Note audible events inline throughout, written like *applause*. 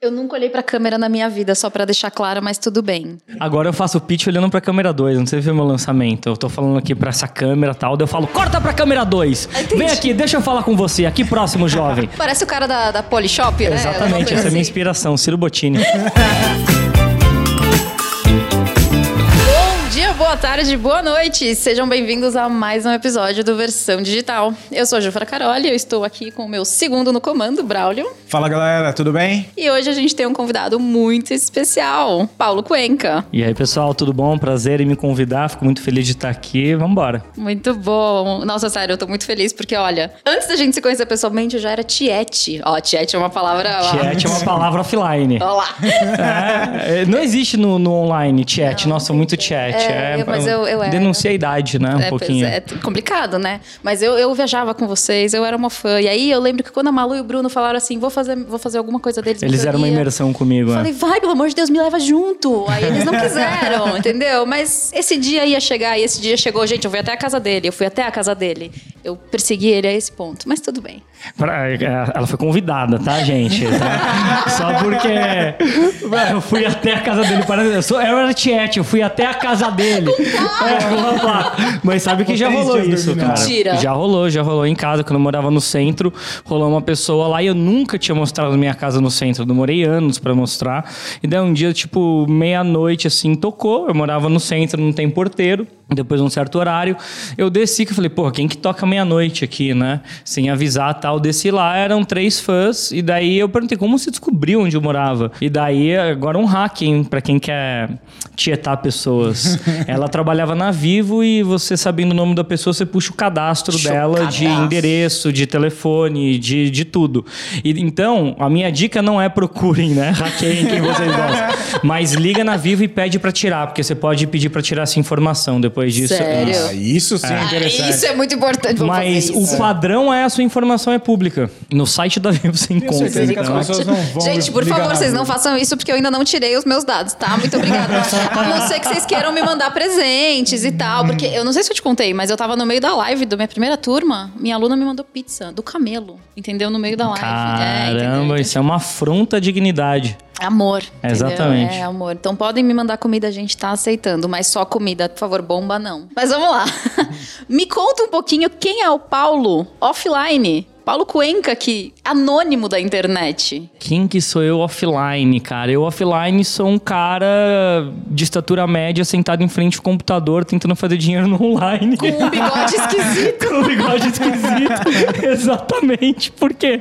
Eu nunca olhei pra câmera na minha vida, só pra deixar claro, mas tudo bem. Agora eu faço o pitch olhando pra câmera 2, não sei se viu meu lançamento. Eu tô falando aqui pra essa câmera e tal, daí eu falo, corta pra câmera 2. Entendi. Vem aqui, deixa eu falar com você, aqui próximo, jovem. *laughs* Parece o cara da, da Polishop, né? Exatamente, essa é a minha assim. inspiração, Ciro Bottini. *laughs* boa tarde, boa noite. Sejam bem-vindos a mais um episódio do Versão Digital. Eu sou a Jufra Caroli, eu estou aqui com o meu segundo no comando, Braulio. Fala galera, tudo bem? E hoje a gente tem um convidado muito especial, Paulo Cuenca. E aí, pessoal, tudo bom? Prazer em me convidar, fico muito feliz de estar aqui. Vambora. Muito bom. Nossa, sério, eu tô muito feliz porque, olha, antes da gente se conhecer pessoalmente, eu já era tiete. Ó, tiete é uma palavra... ó. Chat é uma *laughs* palavra offline. Ó lá. É, é, não existe no, no online chat. Nossa, muito chat. É, mas eu- eu era. Denuncia a idade, né? Um É, pouquinho. é, é complicado, né? Mas eu, eu viajava com vocês, eu era uma fã. E aí eu lembro que quando a Malu e o Bruno falaram assim, vou fazer, vou fazer alguma coisa deles. Eles eram uma imersão comigo. Eu é. falei, vai, pelo amor de Deus, me leva junto. Aí eles não quiseram, *laughs* entendeu? Mas esse dia ia chegar, e esse dia chegou. Gente, eu fui até a casa dele, eu fui até a casa dele. Eu persegui ele a esse ponto, mas tudo bem. Pra- é, ela foi convidada, tá, gente? *laughs* Tá? Só porque eu fui até a casa dele. Eu, sou, eu era tiete, eu fui até a casa dele. É, vamos lá. Mas sabe que já rolou isso, cara. Mentira. Já rolou, já rolou em casa. Quando eu morava no centro, rolou uma pessoa lá e eu nunca tinha mostrado minha casa no centro. Eu demorei anos pra mostrar. E daí um dia, tipo, meia-noite, assim, tocou. Eu morava no centro, não tem porteiro. Depois de um certo horário, eu desci que falei, porra, quem que toca meia-noite aqui, né? Sem avisar tal. Desci lá, eram três fãs. E daí eu perguntei como você descobriu onde eu morava. E daí, agora um hacking pra quem quer tietar pessoas. *laughs* Ela trabalhava na Vivo e você sabendo o nome da pessoa, você puxa o cadastro Puxa o dela de cadastro. endereço, de telefone, de, de tudo. E, então, a minha dica não é procurem, né? *laughs* Hackeiem quem vocês gostam. Mas liga na Vivo e pede pra tirar, porque você pode pedir pra tirar essa informação depois disso. Sério? Ah, isso sim é interessante. Isso é muito importante, vamos Mas fazer isso. o padrão é a sua informação é pública. No site da Vivo você encontra. certeza que as então. pessoas não vão Gente, por ligar favor, vocês não façam isso porque eu ainda não tirei os meus dados, tá? Muito obrigada. A não ser que vocês queiram me mandar presentes e tal. Porque eu não sei se eu te contei, mas eu tava no meio da live da minha primeira turma. Minha aluna me mandou pizza do camelo, entendeu? No meio da live. É, entendeu? Caramba, isso é uma afronta à dignidade. Amor. entendeu? Exatamente. É, amor. Então podem me mandar comida, a gente tá aceitando. Mas só comida, por favor, bomba não. Mas vamos lá. *laughs* me conta um pouquinho quem é o Paulo offline. Paulo Cuenca, que anônimo da internet. Quem que sou eu offline, cara? Eu offline sou um cara de estatura média sentado em frente ao computador tentando fazer dinheiro no online. Com um bigode esquisito. *laughs* Com um bigode esquisito. *laughs* Exatamente. Porque,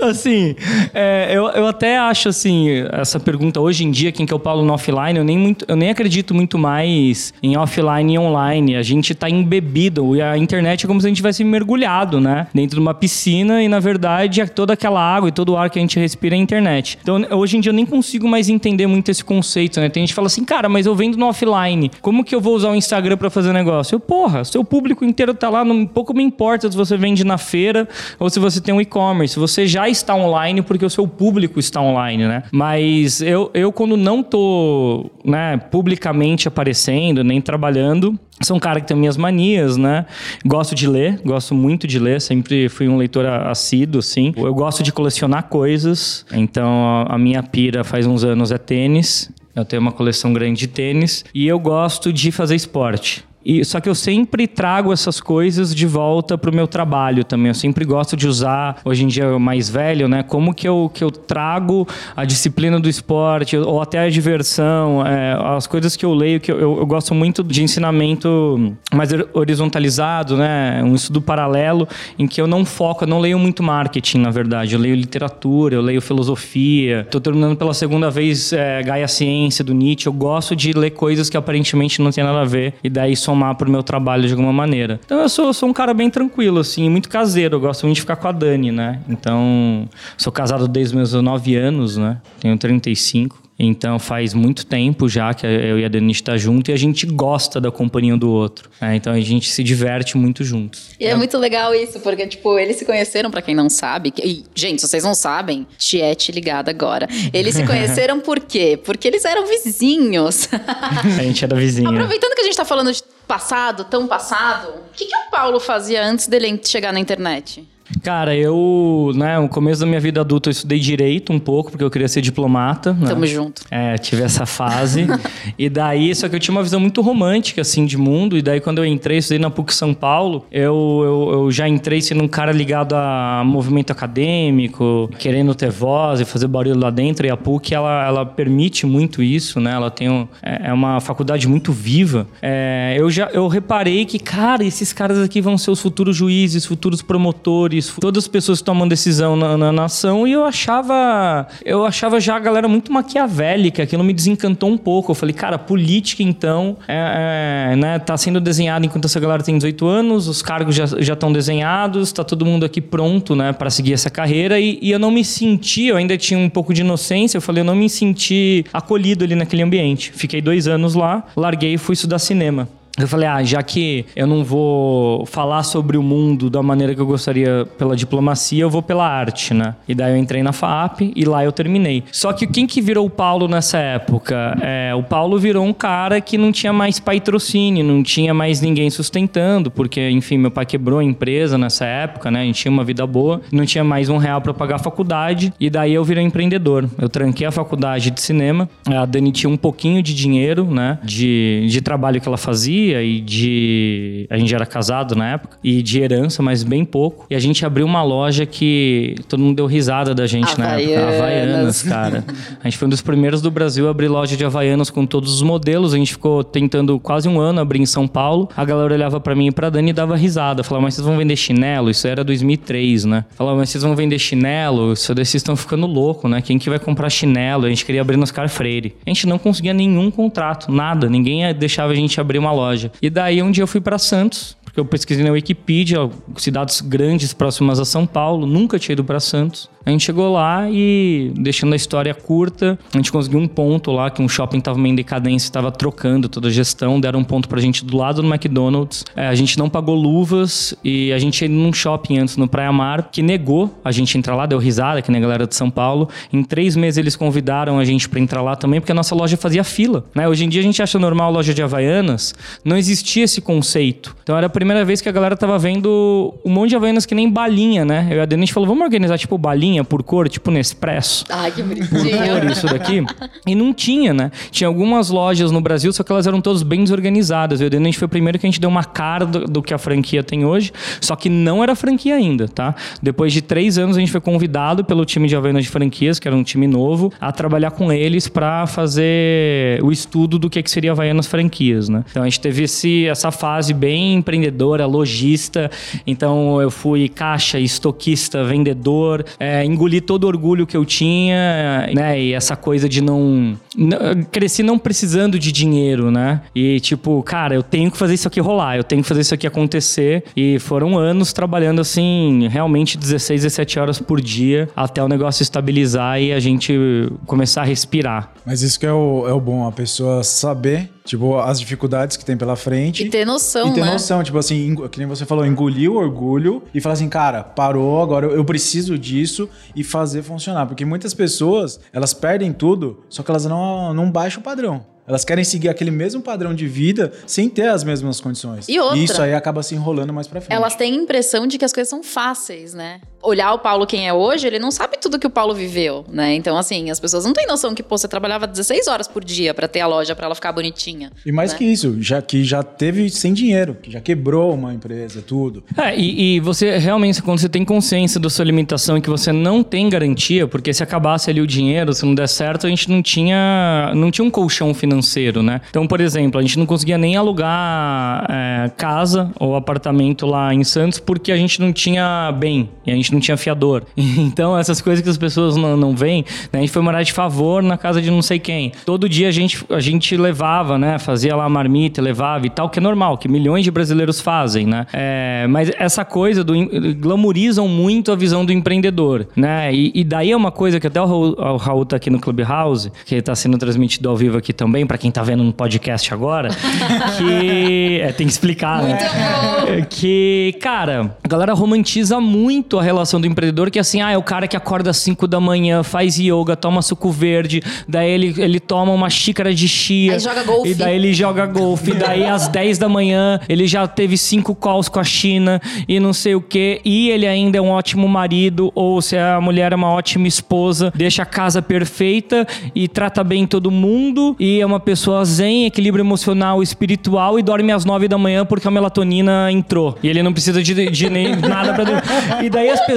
assim, é, eu, eu até acho, assim, essa pergunta hoje em dia, quem que é o Paulo no offline, eu nem, muito, eu nem acredito muito mais em offline e online. A gente tá embebido. E a internet é como se a gente tivesse mergulhado, né? Dentro de uma piscina e, na verdade, é toda aquela água e todo o ar que a gente respira é internet. Então, hoje em dia, eu nem consigo mais entender muito esse conceito, né? Tem gente que fala assim, cara, mas eu vendo no offline. Como que eu vou usar o Instagram pra fazer negócio? Eu, porra, seu público inteiro tá lá, não, pouco me importa se você vende na feira ou se você tem um e-commerce. Você já está online porque o seu público está online, né? Mas eu, eu quando não tô, né, publicamente aparecendo, nem trabalhando, sou um cara que tem minhas manias, né? Gosto de ler, gosto muito de ler, sempre fui um leitor assíduo, assim. Eu gosto de colecionar coisas, então a- minha pira faz uns anos é tênis. Eu tenho uma coleção grande de tênis e eu gosto de fazer esporte. E, só que eu sempre trago essas coisas de volta pro meu trabalho também. Eu sempre gosto de usar, hoje em dia mais velho, né? Como que eu, que eu trago a disciplina do esporte, ou até a diversão, é, as coisas que eu leio, que eu, eu, eu gosto muito de ensinamento mais hor- horizontalizado, né? Um estudo paralelo, em que eu não foco, eu não leio muito marketing, na verdade. Eu leio literatura, eu leio filosofia. Tô terminando pela segunda vez é, Gaia Ciência, do Nietzsche. Eu gosto de ler coisas que aparentemente não tem nada a ver, e daí somar pro meu trabalho de alguma maneira. Então eu sou, sou um cara bem tranquilo, assim, muito caseiro. Eu gosto muito de ficar com a Dani, né? Então, sou casado desde meus 9 anos, né? Tenho 35. Então faz muito tempo já que eu e a Dani está junto e a gente gosta da companhia um do outro. né? Então a gente se diverte muito juntos. E é muito legal isso, porque, tipo, eles se conheceram, pra quem não sabe. E, gente, se vocês não sabem, Tiete ligada agora. Eles se *laughs* conheceram por quê? Porque eles eram vizinhos. A gente era vizinho. *laughs* Aproveitando que a gente tá falando de passado, tão passado, o que, que o Paulo fazia antes dele chegar na internet? Cara, eu, né, no começo da minha vida adulta eu estudei direito um pouco, porque eu queria ser diplomata. Né? Tamo junto. É, tive essa fase. *laughs* e daí, só que eu tinha uma visão muito romântica, assim, de mundo. E daí, quando eu entrei, estudei na PUC São Paulo, eu, eu, eu já entrei sendo um cara ligado a movimento acadêmico, querendo ter voz e fazer barulho lá dentro. E a PUC, ela, ela permite muito isso, né? Ela tem um, é, é uma faculdade muito viva. É, eu já eu reparei que, cara, esses caras aqui vão ser os futuros juízes, futuros promotores, todas as pessoas que tomam decisão na, na nação. E eu achava, eu achava já a galera muito maquiavélica, aquilo me desencantou um pouco. Eu falei, cara, política então é, é, né, tá sendo desenhada enquanto essa galera tem 18 anos, os cargos já estão desenhados, tá todo mundo aqui pronto, né, para seguir essa carreira. E, e eu não me senti, eu ainda tinha um pouco de inocência, eu falei, eu não me senti acolhido ali naquele ambiente. Fiquei dois anos lá, larguei e fui estudar cinema. Eu falei, ah, já que eu não vou falar sobre o mundo da maneira que eu gostaria pela diplomacia, eu vou pela arte, né? E daí eu entrei na FAP e lá eu terminei. Só que quem que virou o Paulo nessa época? É, o Paulo virou um cara que não tinha mais patrocínio, não tinha mais ninguém sustentando, porque, enfim, meu pai quebrou a empresa nessa época, né? A gente tinha uma vida boa, não tinha mais um real para pagar a faculdade, e daí eu virei empreendedor. Eu tranquei a faculdade de cinema, a Dani tinha um pouquinho de dinheiro, né? De, de trabalho que ela fazia e de. A gente era casado na época, e de herança, mas bem pouco. E a gente abriu uma loja que todo mundo deu risada da gente Havaianas. na época. Havaianas, cara. A gente foi um dos primeiros do Brasil a abrir loja de Havaianas com todos os modelos. A gente ficou tentando quase um ano abrir em São Paulo. A galera olhava para mim e pra Dani e dava risada. Falava, mas vocês vão vender chinelo? Isso era 2003, né? Falava, mas vocês vão vender chinelo? Isso daí vocês estão ficando louco, né? Quem que vai comprar chinelo? A gente queria abrir nos Car Freire. A gente não conseguia nenhum contrato, nada. Ninguém deixava a gente abrir uma loja loja. E daí um dia eu fui para Santos, porque eu pesquisei na Wikipedia, cidades grandes próximas a São Paulo, nunca tinha ido para Santos. A gente chegou lá e, deixando a história curta, a gente conseguiu um ponto lá, que um shopping estava meio em decadência, estava trocando toda a gestão, deram um ponto pra gente do lado do McDonald's. É, a gente não pagou luvas e a gente ia num shopping antes, no Praia Mar, que negou a gente entrar lá, deu risada, que nem a galera de São Paulo. Em três meses eles convidaram a gente para entrar lá também, porque a nossa loja fazia fila. Né? Hoje em dia a gente acha normal loja de Havaianas, não existia esse conceito. Então era a primeira vez que a galera tava vendo um monte de Havaianas que nem balinha, né? Eu e a Denise falou, vamos organizar tipo balinha por cor, tipo Nespresso. Ai, que bonitinho. Por cor, isso daqui. E não tinha, né? Tinha algumas lojas no Brasil, só que elas eram todas bem desorganizadas. A gente foi o primeiro que a gente deu uma cara do, do, que a franquia tem hoje, só que não era franquia ainda, tá? Depois de três anos, a gente foi convidado pelo time de Havaianas de Franquias, que era um time novo, a trabalhar com eles para fazer o estudo do que, que seria Havaianas Franquias, né? Então a gente teve esse, essa fase bem empreendedora, lojista. Então eu fui caixa, estoquista, vendedor, é, engoli todo o orgulho que eu tinha, né? E essa coisa de não. Cresci não precisando de dinheiro, né? E tipo, cara, eu tenho que fazer isso aqui rolar, eu tenho que fazer isso aqui acontecer. E foram anos trabalhando assim, realmente 16, 17 horas por dia, até o negócio estabilizar e a gente começar a respirar. Mas isso que é o, é o bom, a pessoa saber Tipo, as dificuldades que tem pela frente. E ter noção, E ter né? noção, tipo assim, que nem você falou, engolir o orgulho e falar assim, cara, parou, agora eu preciso disso e fazer funcionar. Porque muitas pessoas, elas perdem tudo, só que elas não, não baixam o padrão. Elas querem seguir aquele mesmo padrão de vida sem ter as mesmas condições. E outra, isso aí acaba se enrolando mais pra frente. Elas têm a impressão de que as coisas são fáceis, né? Olhar o Paulo quem é hoje, ele não sabe tudo que o Paulo viveu, né? Então, assim, as pessoas não têm noção que, pô, você trabalhava 16 horas por dia para ter a loja, para ela ficar bonitinha. E mais né? que isso, já que já teve sem dinheiro, que já quebrou uma empresa, tudo. É, e, e, você realmente, quando você tem consciência da sua limitação e que você não tem garantia, porque se acabasse ali o dinheiro, se não der certo, a gente não tinha, não tinha um colchão financeiro, né? Então, por exemplo, a gente não conseguia nem alugar é, casa ou apartamento lá em Santos porque a gente não tinha bem e a gente não tinha fiador. *laughs* Então, essas coisas que as pessoas não, não veem, né? a gente foi morar de favor na casa de não sei quem. Todo dia a gente, a gente levava, né? Fazia lá marmita, levava e tal, que é normal, que milhões de brasileiros fazem, né? É, mas essa coisa do glamorizam muito a visão do empreendedor, né? E, e daí é uma coisa que até o Raul, o Raul tá aqui no Clubhouse, que está sendo transmitido ao vivo aqui também, para quem tá vendo no podcast agora, *laughs* que é, tem que explicar, né? Que, cara, a galera romantiza muito a relação relação do empreendedor que assim, ah, é o cara que acorda às 5 da manhã, faz yoga, toma suco verde, daí ele, ele toma uma xícara de chia. Aí joga golfe. E daí ele joga golfe. e daí às 10 da manhã ele já teve cinco calls com a China e não sei o que. E ele ainda é um ótimo marido, ou se a mulher é uma ótima esposa, deixa a casa perfeita e trata bem todo mundo. E é uma pessoa zen, equilíbrio emocional, espiritual e dorme às 9 da manhã porque a melatonina entrou. E ele não precisa de, de nem nada pra dormir. E daí as pessoas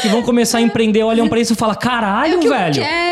que vão começar a empreender olham pra isso e falam: caralho, É que velho. eu quero.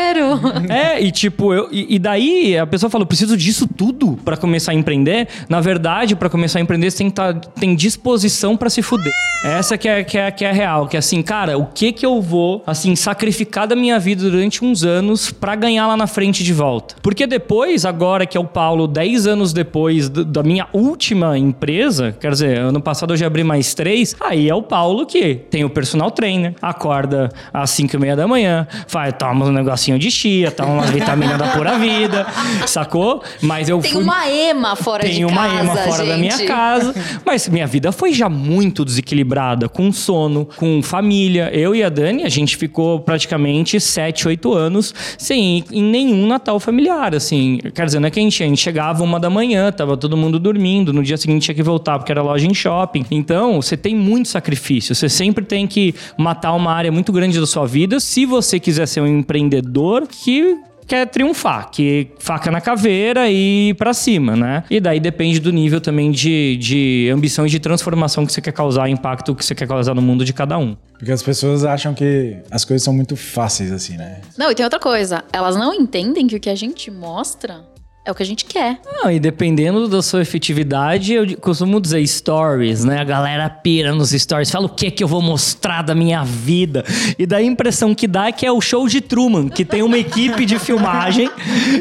*laughs* É, e tipo, eu, e, e daí a pessoa fala, eu preciso disso tudo pra começar a empreender. Na verdade, pra começar a empreender, você tem que tá, tem disposição pra se fuder. Essa que é, que, é, que é a real, que é assim, cara, o que que eu vou, assim, sacrificar da minha vida durante uns anos pra ganhar lá na frente de volta? Porque depois, agora que é o Paulo, 10 anos depois do- da minha última empresa, quer dizer, ano passado eu já abri mais três, aí é o Paulo que tem o personal trainer, acorda às 5 e meia da manhã, faz, toma um negocinho de chia, toma umas vitaminas da pura vida, sacou? Mas eu Tem fui... uma ema fora Tem de uma casa, ema fora da minha gente. casa. Mas minha vida foi já muito desequilibrada, com sono, com família. Eu e a Dani, a gente ficou praticamente 7, 8 anos sem ir em nenhum Natal familiar, assim. Quer dizer, não é que a gente, a gente chegava uma da manhã, tava todo mundo dormindo, no dia seguinte tinha que voltar porque era loja em shopping. Então, você tem muito sacrifício. Você sempre tem que matar uma área muito grande da sua vida se você quiser ser um empreendedor que quer triunfar, que faca na caveira e ir pra cima, né? E daí depende do nível também de, de ambição e de transformação que você quer causar, impacto que você quer causar no mundo de cada um. Porque as pessoas acham que as coisas são muito fáceis, assim, né? Não, e tem outra coisa. Elas não entendem que o que a gente mostra é o que a gente quer. Não, e dependendo da sua efetividade, eu costumo dizer stories, né? A galera pira nos stories, fala o que que eu vou mostrar da minha vida. E daí a impressão que dá é que é o show de Truman, que tem uma equipe de filmagem,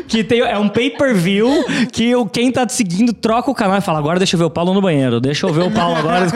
que tem, é um pay-per-view, que quem tá te seguindo troca o canal e fala, agora deixa eu ver o Paulo no banheiro, deixa eu ver o Paulo agora.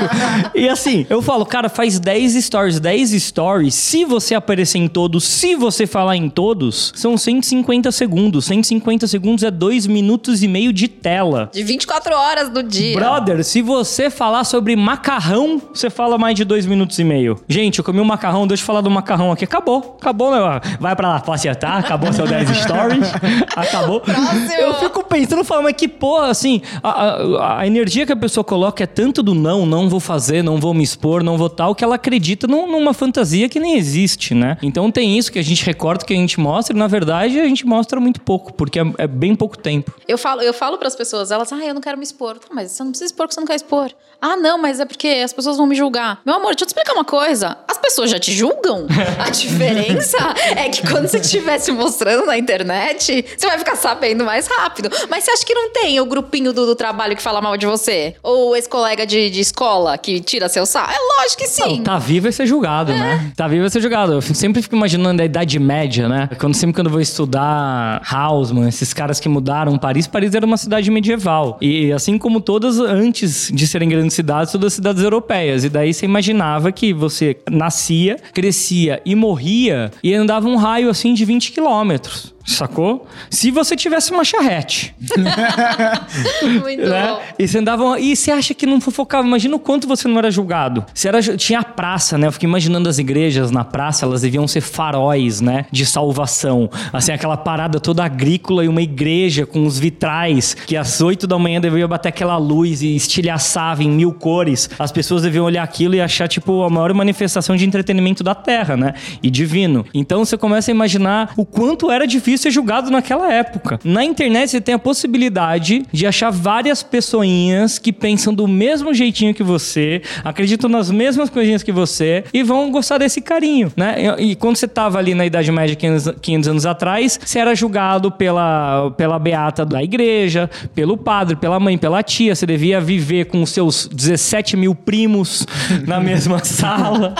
E assim, eu falo, cara, faz 10 stories, 10 stories, se você aparecer em todos, se você falar em todos, são 150 segundos. 150 segundos é 2 minutos e meio de tela. De 24 horas do dia. Brother, se você falar sobre macarrão, você fala mais de dois minutos e meio. Gente, eu comi um macarrão, deixa eu falar do macarrão aqui. Acabou, acabou, meu. Vai pra lá, pode acertar, acabou seu 10 stories. *laughs* Acabou. Próximo. Eu fico pensando, falando, mas que porra, assim, a, a- a energia que a pessoa coloca é tanto do não, não vou fazer, não vou me expor, não vou tal, que ela acredita num- numa fantasia que nem existe, né? Então tem isso que a gente recorta, que a gente mostra, e na verdade a gente mostra muito pouco, porque é, é bem pouco tempo. Eu falo, eu falo para as pessoas, elas, ah, eu não quero me expor. Tá, mas você não precisa expor porque você não quer expor. Ah, não, mas é porque as pessoas vão me julgar. Meu amor, deixa eu te explicar uma coisa. As pessoas já te julgam. *laughs* A diferença é que quando você estiver se mostrando na internet, você vai ficar sabendo mais rápido. Mas você acha que não tem o grupinho do, do trabalho que fala mal de você? Ou esse colega de, de escola que tira seu sal? É lógico que sim. Não, tá vivo é ser julgado, né? Tá vivo é ser julgado. Eu sempre fico imaginando a Idade Média, né? Quando, sempre quando eu vou estudar Hausmann, esses caras que mudaram Paris, Paris era uma cidade medieval. E assim como todas antes de serem grandes cidades, todas cidades europeias. E daí você imaginava que você nascia, crescia e morria e andava um raio assim de 20 quilômetros. Sacou? Se você tivesse uma charrete. *laughs* Muito né? bom. E você andava. E você acha que não fofocava? Imagina o quanto você não era julgado. Você era, tinha a praça, né? Eu fiquei imaginando as igrejas na praça, elas deviam ser faróis, né? De salvação. Assim, aquela parada toda agrícola e uma igreja com os vitrais que às 8 da manhã deveria bater aquela luz e estilhaçava em mil cores. As pessoas deviam olhar aquilo e achar, tipo, a maior manifestação de entretenimento da Terra, né? E divino. Então você começa a imaginar o quanto era difícil ser julgado naquela época. Na internet você tem a possibilidade de achar várias pessoinhas que pensam do mesmo jeitinho que você, acreditam nas mesmas coisinhas que você e vão gostar desse carinho, né? E, e quando você tava ali na Idade Média 500, 500 anos atrás, você era julgado pela, pela beata da igreja, pelo padre, pela mãe, pela tia. Você devia viver com os seus 17 mil primos *laughs* na mesma sala,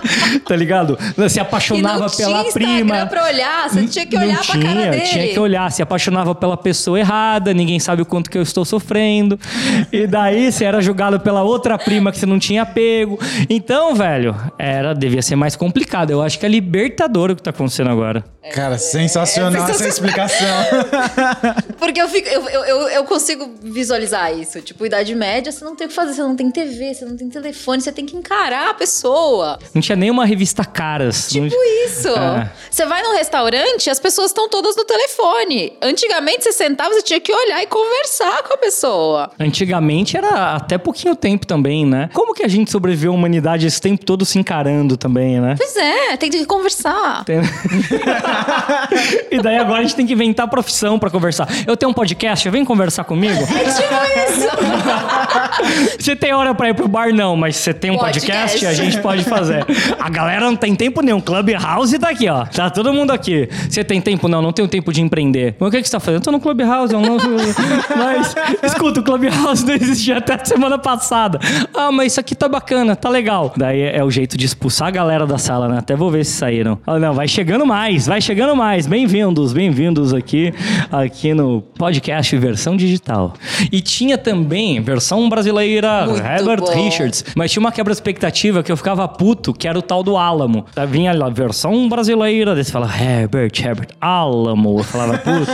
tá ligado? Você E apaixonava pela tinha prima. Instagram pra olhar, você tinha que olhar não pra cara tinha, dele. Tinha que olhar, se apaixonava pela pessoa errada, ninguém sabe o quanto que eu estou sofrendo. E daí você era julgado pela outra prima que você não tinha pego. Então, velho, era devia ser mais complicado. Eu acho que é libertador o que tá acontecendo agora. Cara, sensacional essa explicação. Porque eu, fico, eu, eu, eu consigo visualizar isso. Tipo, idade média, você não tem o que fazer, você não tem TV, você não tem telefone, você tem que encarar a pessoa. Não tinha nenhuma revista caras. Tipo não... isso. É. Você vai num restaurante, as pessoas estão todas no telefone. Antigamente, você sentava, você tinha que olhar e conversar com a pessoa. Antigamente era até pouquinho tempo também, né? Como que a gente sobreviveu a humanidade esse tempo todo se encarando também, né? Pois é, tem que conversar. Tem- *laughs* e daí agora a gente tem que inventar profissão pra conversar. Eu tenho um podcast, vem conversar comigo? *laughs* É tipo isso. *laughs* Você tem hora pra ir pro bar, não, mas você tem um podcast, Podcast. a gente pode fazer. A galera não tem tempo nenhum. Clubhouse tá aqui, ó. Tá todo mundo aqui. Você tem tempo? Não, não tenho tempo de empreender. Mas o que, que você tá fazendo? Eu tô no Clubhouse. Eu não... *laughs* mas, escuta, o Clubhouse não existia até semana passada. Ah, mas isso aqui tá bacana, tá legal. Daí é o jeito de expulsar a galera da sala, né? Até vou ver se saíram. Ah, não, vai chegando mais, vai chegando mais. Bem-vindos, bem-vindos aqui, aqui no podcast versão digital. E tinha também versão brasileira, Muito Herbert bom. Richards. Mas tinha uma quebra-expectativa que eu ficava puto, que era o tal do Álamo. Daí Vinha lá, versão brasileira, daí você fala, Herbert, Herbert, Álamo. Eu falava, puta,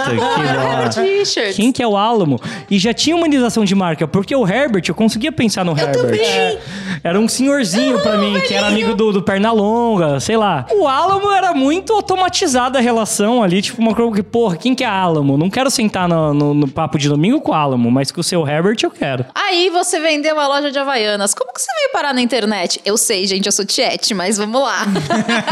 que. *laughs* Richards. Quem que é o Álamo? E já tinha humanização de marca, porque o Herbert, eu conseguia pensar no Herbert. também. É. Era um senhorzinho pra mim, que era amigo do, do Pernalonga, sei lá. O Álamo era muito automatizada a relação ali, tipo uma coisa que, porra, quem que é Álamo? Não quero sentar no, no- no papo de domingo com o Álamo, mas com o seu Herbert eu quero. Aí você vendeu uma loja de Havaianas. Como que você veio parar na internet? Eu sei, gente, eu sou Tiete, mas vamos lá.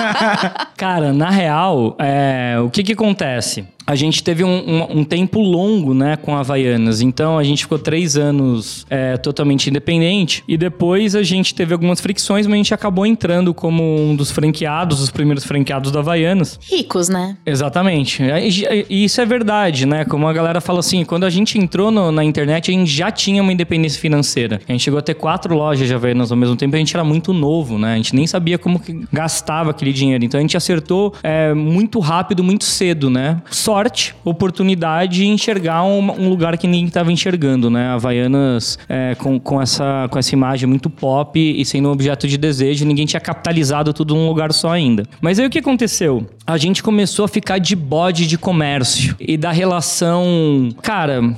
*laughs* Cara, na real, é, o que que acontece? Messi A gente teve um, um- um tempo longo, né, com a Havaianas. Então, a gente ficou três anos é, totalmente independente. E depois a gente teve algumas fricções, mas a gente acabou entrando como um dos franqueados, os primeiros franqueados da Havaianas. Ricos, né? Exatamente. E isso é verdade, né? Como a galera fala assim, quando a gente entrou no- na internet, a gente já tinha uma independência financeira. A gente chegou a ter quatro lojas de Havaianas ao mesmo tempo, a gente era muito novo, né? A gente nem sabia como que gastava aquele dinheiro. Então a gente acertou é, muito rápido, muito cedo, né? Sorte, oportunidade e enxergar um, um lugar que ninguém estava enxergando, né? Havaianas é, com, com, essa, com essa imagem muito pop e sendo um objeto de desejo, ninguém tinha capitalizado tudo num lugar só ainda. Mas aí o que aconteceu? A gente começou a ficar de bode de comércio e da relação. Cara.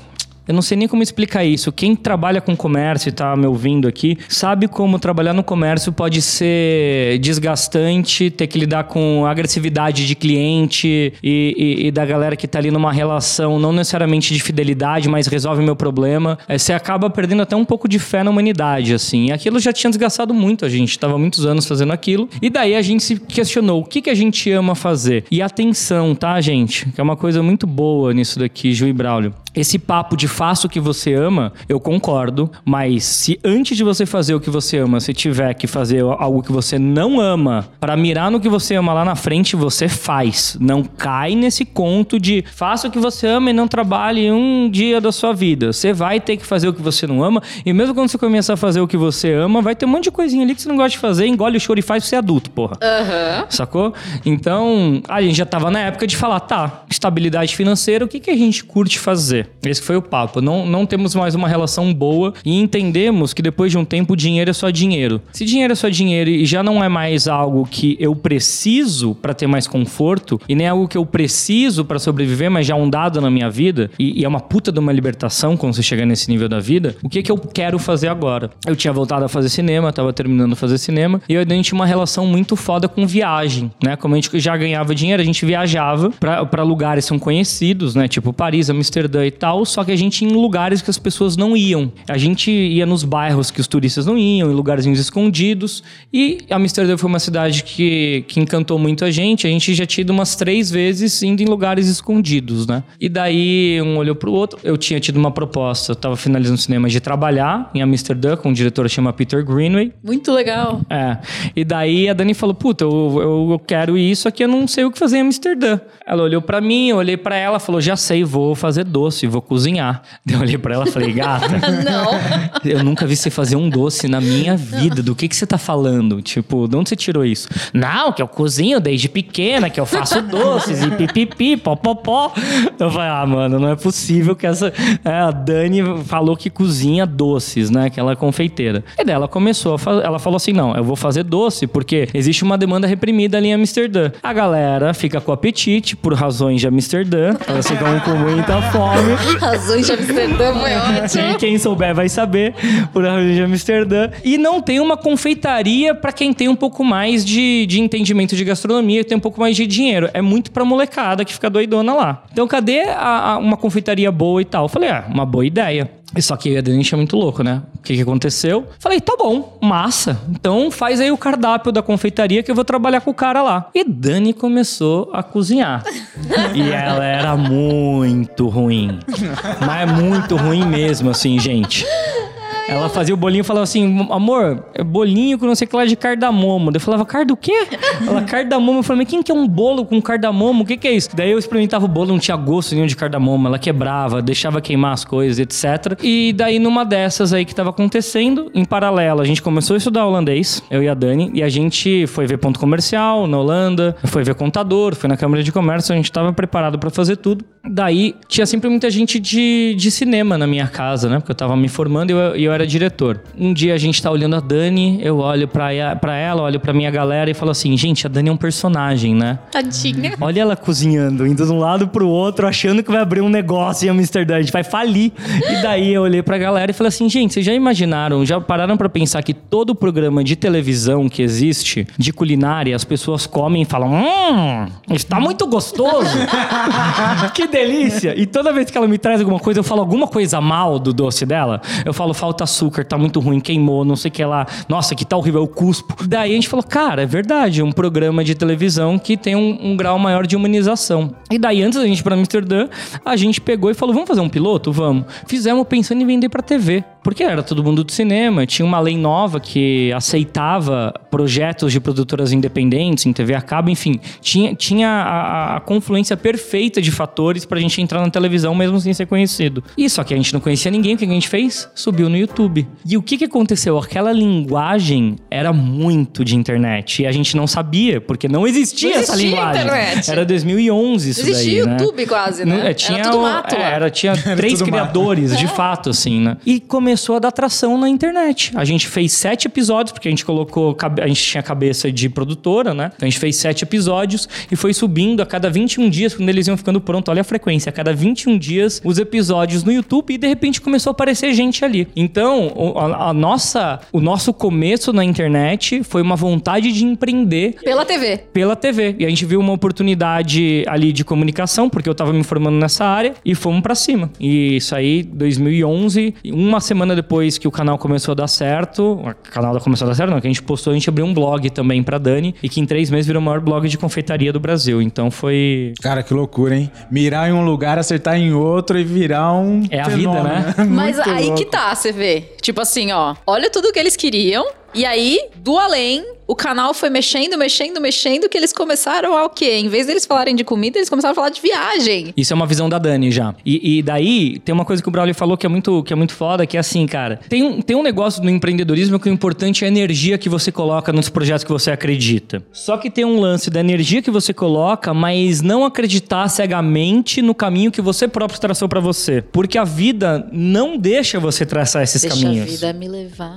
Eu não sei nem como explicar isso. Quem trabalha com comércio e tá me ouvindo aqui, sabe como trabalhar no comércio pode ser desgastante, ter que lidar com agressividade de cliente e, e- e da galera que tá ali numa relação não necessariamente de fidelidade, mas resolve meu problema. É, você acaba perdendo até um pouco de fé na humanidade, assim. Aquilo já tinha desgastado muito a gente. Tava muitos anos fazendo aquilo. E daí a gente se questionou o que, que a gente ama fazer. E atenção, tá, gente? Que é uma coisa muito boa nisso daqui, Ju e Braulio. Esse papo de faça o que você ama, eu concordo, mas se antes de você fazer o que você ama, você tiver que fazer algo que você não ama para mirar no que você ama lá na frente, você faz. Não cai nesse conto de faça o que você ama e não trabalhe um dia da sua vida. Você vai ter que fazer o que você não ama, e mesmo quando você começar a fazer o que você ama, vai ter um monte de coisinha ali que você não gosta de fazer, engole o choro e faz pra você adulto, porra. Aham. Sacou? Então, a gente já tava na época de falar, tá, estabilidade financeira, o que, que a gente curte fazer? Esse foi o papo. Não, não temos mais uma relação boa e entendemos que depois de um tempo, dinheiro é só dinheiro. Se dinheiro é só dinheiro e já não é mais algo que eu preciso pra ter mais conforto, e nem algo que eu preciso pra sobreviver, mas já é um dado na minha vida, e, e é uma puta de uma libertação quando você chegar nesse nível da vida, o que, que eu quero fazer agora? Eu tinha voltado a fazer cinema, tava terminando de fazer cinema, e eu tinha uma relação muito foda com viagem, né? Como a gente já ganhava dinheiro, a gente viajava pra lugares são conhecidos, né? Tipo Paris, Amsterdã e tal, só que a gente ia em lugares que as pessoas não iam. A gente ia nos bairros que os turistas não iam, em lugarzinhos escondidos, e Amsterdã foi uma cidade que, que encantou muito a gente, a gente já tinha ido umas três vezes indo em lugares escondidos, né? E daí um olhou pro outro, eu tinha tido uma proposta, eu tava finalizando o cinema de trabalhar em Amsterdã com um diretor que chama Peter Greenway, Muito legal. é. E daí a Dani falou: Puta, eu, eu, eu quero isso aqui, eu não sei o que fazer em Amsterdã. Ela olhou pra mim, eu olhei pra ela, falou: Já sei, vou fazer doce, vou cozinhar. *laughs* Eu olhei pra ela e falei, gata, *laughs* Não. eu nunca vi você fazer um doce na minha vida. Do que, que você tá falando? Tipo, de onde você tirou isso? Não, que eu cozinho desde pequena, que eu faço doces e pipipi, popopó. Eu falei, ah, mano, não é possível que essa. É, a Dani falou que cozinha doces, né? Que ela é confeiteira. E daí ela começou a fazer. Ela falou assim: não, eu vou fazer doce porque existe uma demanda reprimida ali em Amsterdã. A galera fica com apetite por razões de Amsterdã. Elas ficam com muita fome. *laughs* Razões de Amsterdã foi ótimo. quem souber vai saber, por razões de Amsterdã. E não tem uma confeitaria pra quem tem um pouco mais de, de entendimento de gastronomia e tem um pouco mais de dinheiro. É muito pra molecada que fica doidona lá. Então, cadê a- a- uma confeitaria boa e tal? Eu falei, ah, uma boa ideia. Só que a Dani é muito louco, né? O que, que aconteceu? Falei, tá bom, massa. Então faz aí o cardápio da confeitaria que eu vou trabalhar com o cara lá. E Dani começou a cozinhar. *laughs* e ela era muito ruim. Mas é muito ruim mesmo, assim, gente. Ela fazia o bolinho e falava assim, amor, é bolinho com não sei o que lá de cardamomo. Daí eu falava, cardo o quê? Ela, cardamomo. Eu falei, mas quem que é um bolo com cardamomo? O que que é isso? Daí eu experimentava o bolo, não tinha gosto nenhum de cardamomo. Ela quebrava, deixava queimar as coisas, etc. E daí numa dessas aí que tava acontecendo, em paralelo, a gente começou a estudar holandês, eu e a Dani, e a gente foi ver ponto comercial na Holanda, foi ver contador, foi na Câmara de Comércio, a gente tava preparado pra fazer tudo. Daí tinha sempre muita gente de, de cinema na minha casa, né? Porque eu tava me formando e eu, e eu era diretor. Um dia a gente tá olhando a Dani, eu olho pra, e- pra ela, olho pra minha galera e falo assim: gente, a Dani é um personagem, né? Tadinha. Olha ela cozinhando, indo de um lado pro outro, achando que vai abrir um negócio em Amsterdã, a gente vai falir. E daí eu olhei pra galera e falei assim, gente, vocês já imaginaram, já pararam pra pensar que todo programa de televisão que existe, de culinária, as pessoas comem e falam, hum, está muito gostoso. que delícia. E toda vez que ela me traz alguma coisa, eu falo alguma coisa mal do doce dela, eu falo, falta açúcar, tá muito ruim, queimou, não sei o que lá. Nossa, que tá horrível, eu cuspo. Daí a gente falou, cara, é verdade, é um programa de televisão que tem um, um grau maior de humanização. E daí, antes da gente ir pra Amsterdã, a gente pegou e falou, vamos fazer um piloto? Vamos. Fizemos pensando em vender pra TV. Porque era todo mundo do cinema, tinha uma lei nova que aceitava projetos de produtoras independentes em TV a cabo, enfim, tinha, tinha a, a confluência perfeita de fatores pra gente entrar na televisão mesmo sem ser conhecido. E só que a gente não conhecia ninguém, o que a gente fez? Subiu no YouTube. E o que que aconteceu? Aquela linguagem era muito de internet e a gente não sabia, porque não existia, Não essa existia linguagem. internet. Era 2011 isso Existia daí, né? YouTube quase, né? Não, é, tinha Era tudo mato é, era, tinha *laughs* três tudo mato. criadores, de fato, assim, né? E começou a dar tração na internet. A gente fez sete episódios, porque a gente colocou. A gente tinha cabeça de produtora, né? Então a gente fez sete episódios e foi subindo a cada 21 dias, quando eles iam ficando pronto. Olha a frequência, a cada 21 dias, os episódios no YouTube e de repente começou a aparecer gente ali. Então, o, a, a nossa, o nosso começo na internet foi uma vontade de empreender Pela TV. pela TV. E a gente viu uma oportunidade ali de comunicação, porque eu tava me formando nessa área, e fomos pra cima. E isso aí, 2011, uma semana depois que o canal começou a dar certo, o canal começou a dar certo, não, que a gente postou, a gente abriu um blog também pra Dani, e que em três meses virou o maior blog de confeitaria do Brasil. Então foi. Cara, que loucura, hein? Mirar em um lugar, acertar em outro e virar um. É a vida, né? *laughs* Mas aí louco. que tá, você vê. Tipo assim, ó. Olha tudo que eles queriam. E aí, do além, o canal foi mexendo, mexendo, mexendo, que eles começaram a o quê? Em vez deles falarem de comida, eles começaram a falar de viagem. Isso é uma visão da Dani já. E, e daí, tem uma coisa que o Braulio falou que é muito, que é muito foda, que é assim, cara. Tem um, tem um negócio no empreendedorismo que o importante é a energia que você coloca nos projetos que você acredita. Só que tem um lance da energia que você coloca, mas não acreditar cegamente no caminho que você próprio traçou pra você. Porque a vida não deixa você traçar esses Deixa caminhos. a vida me levar.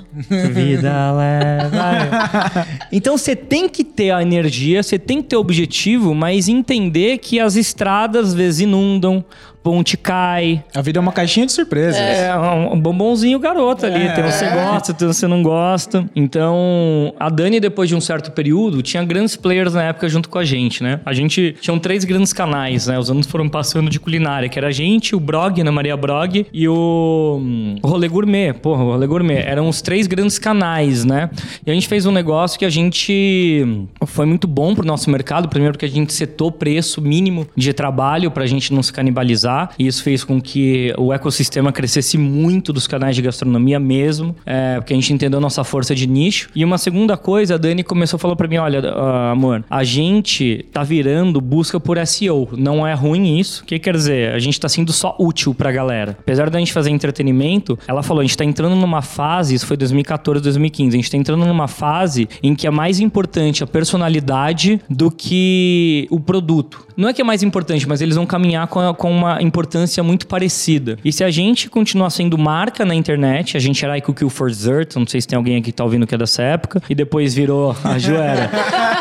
Vida *laughs* leva. *laughs* Então você tem que ter a energia, você tem que ter o objetivo, mas entender que as estradas às vezes inundam, ponte cai. A vida é uma caixinha de surpresas. É um bombonzinho garoto ali. Tem um você gosta, tem um você não gosta. Então, a Dani, depois de um certo período, tinha grandes players na época junto com a gente, né? A gente tinha três grandes canais, né? Os anos foram passando de culinária, que era a gente, o Brog, Ana Maria Brog, e o, hum, o Rolê Gourmet. Porra, o Rolê Gourmet. Eram os três grandes canais, né? E a gente fez um negócio que a gente hum, foi muito bom pro nosso mercado. Primeiro porque a gente setou preço mínimo de trabalho pra gente não se canibalizar. Divulgar. E isso fez com que o ecossistema crescesse muito dos canais de gastronomia mesmo, é, porque a gente entendeu nossa força de nicho. E uma segunda coisa, a Dani começou a falar para mim, olha, uh, amor, a gente tá virando busca por SEO. Não é ruim isso. O que quer dizer? A gente tá sendo só útil pra galera. Apesar da gente fazer entretenimento, ela falou, a gente tá entrando numa fase, isso foi 2014, 2015, a gente tá entrando numa fase em que é mais importante a personalidade do que o produto. Não é que é mais importante, mas eles vão caminhar com, a, com uma importância muito parecida. E se a gente continuar sendo marca na internet, a gente era Kill for Dessert, não sei se tem alguém aqui que tá ouvindo que é dessa época, e depois virou a Joera.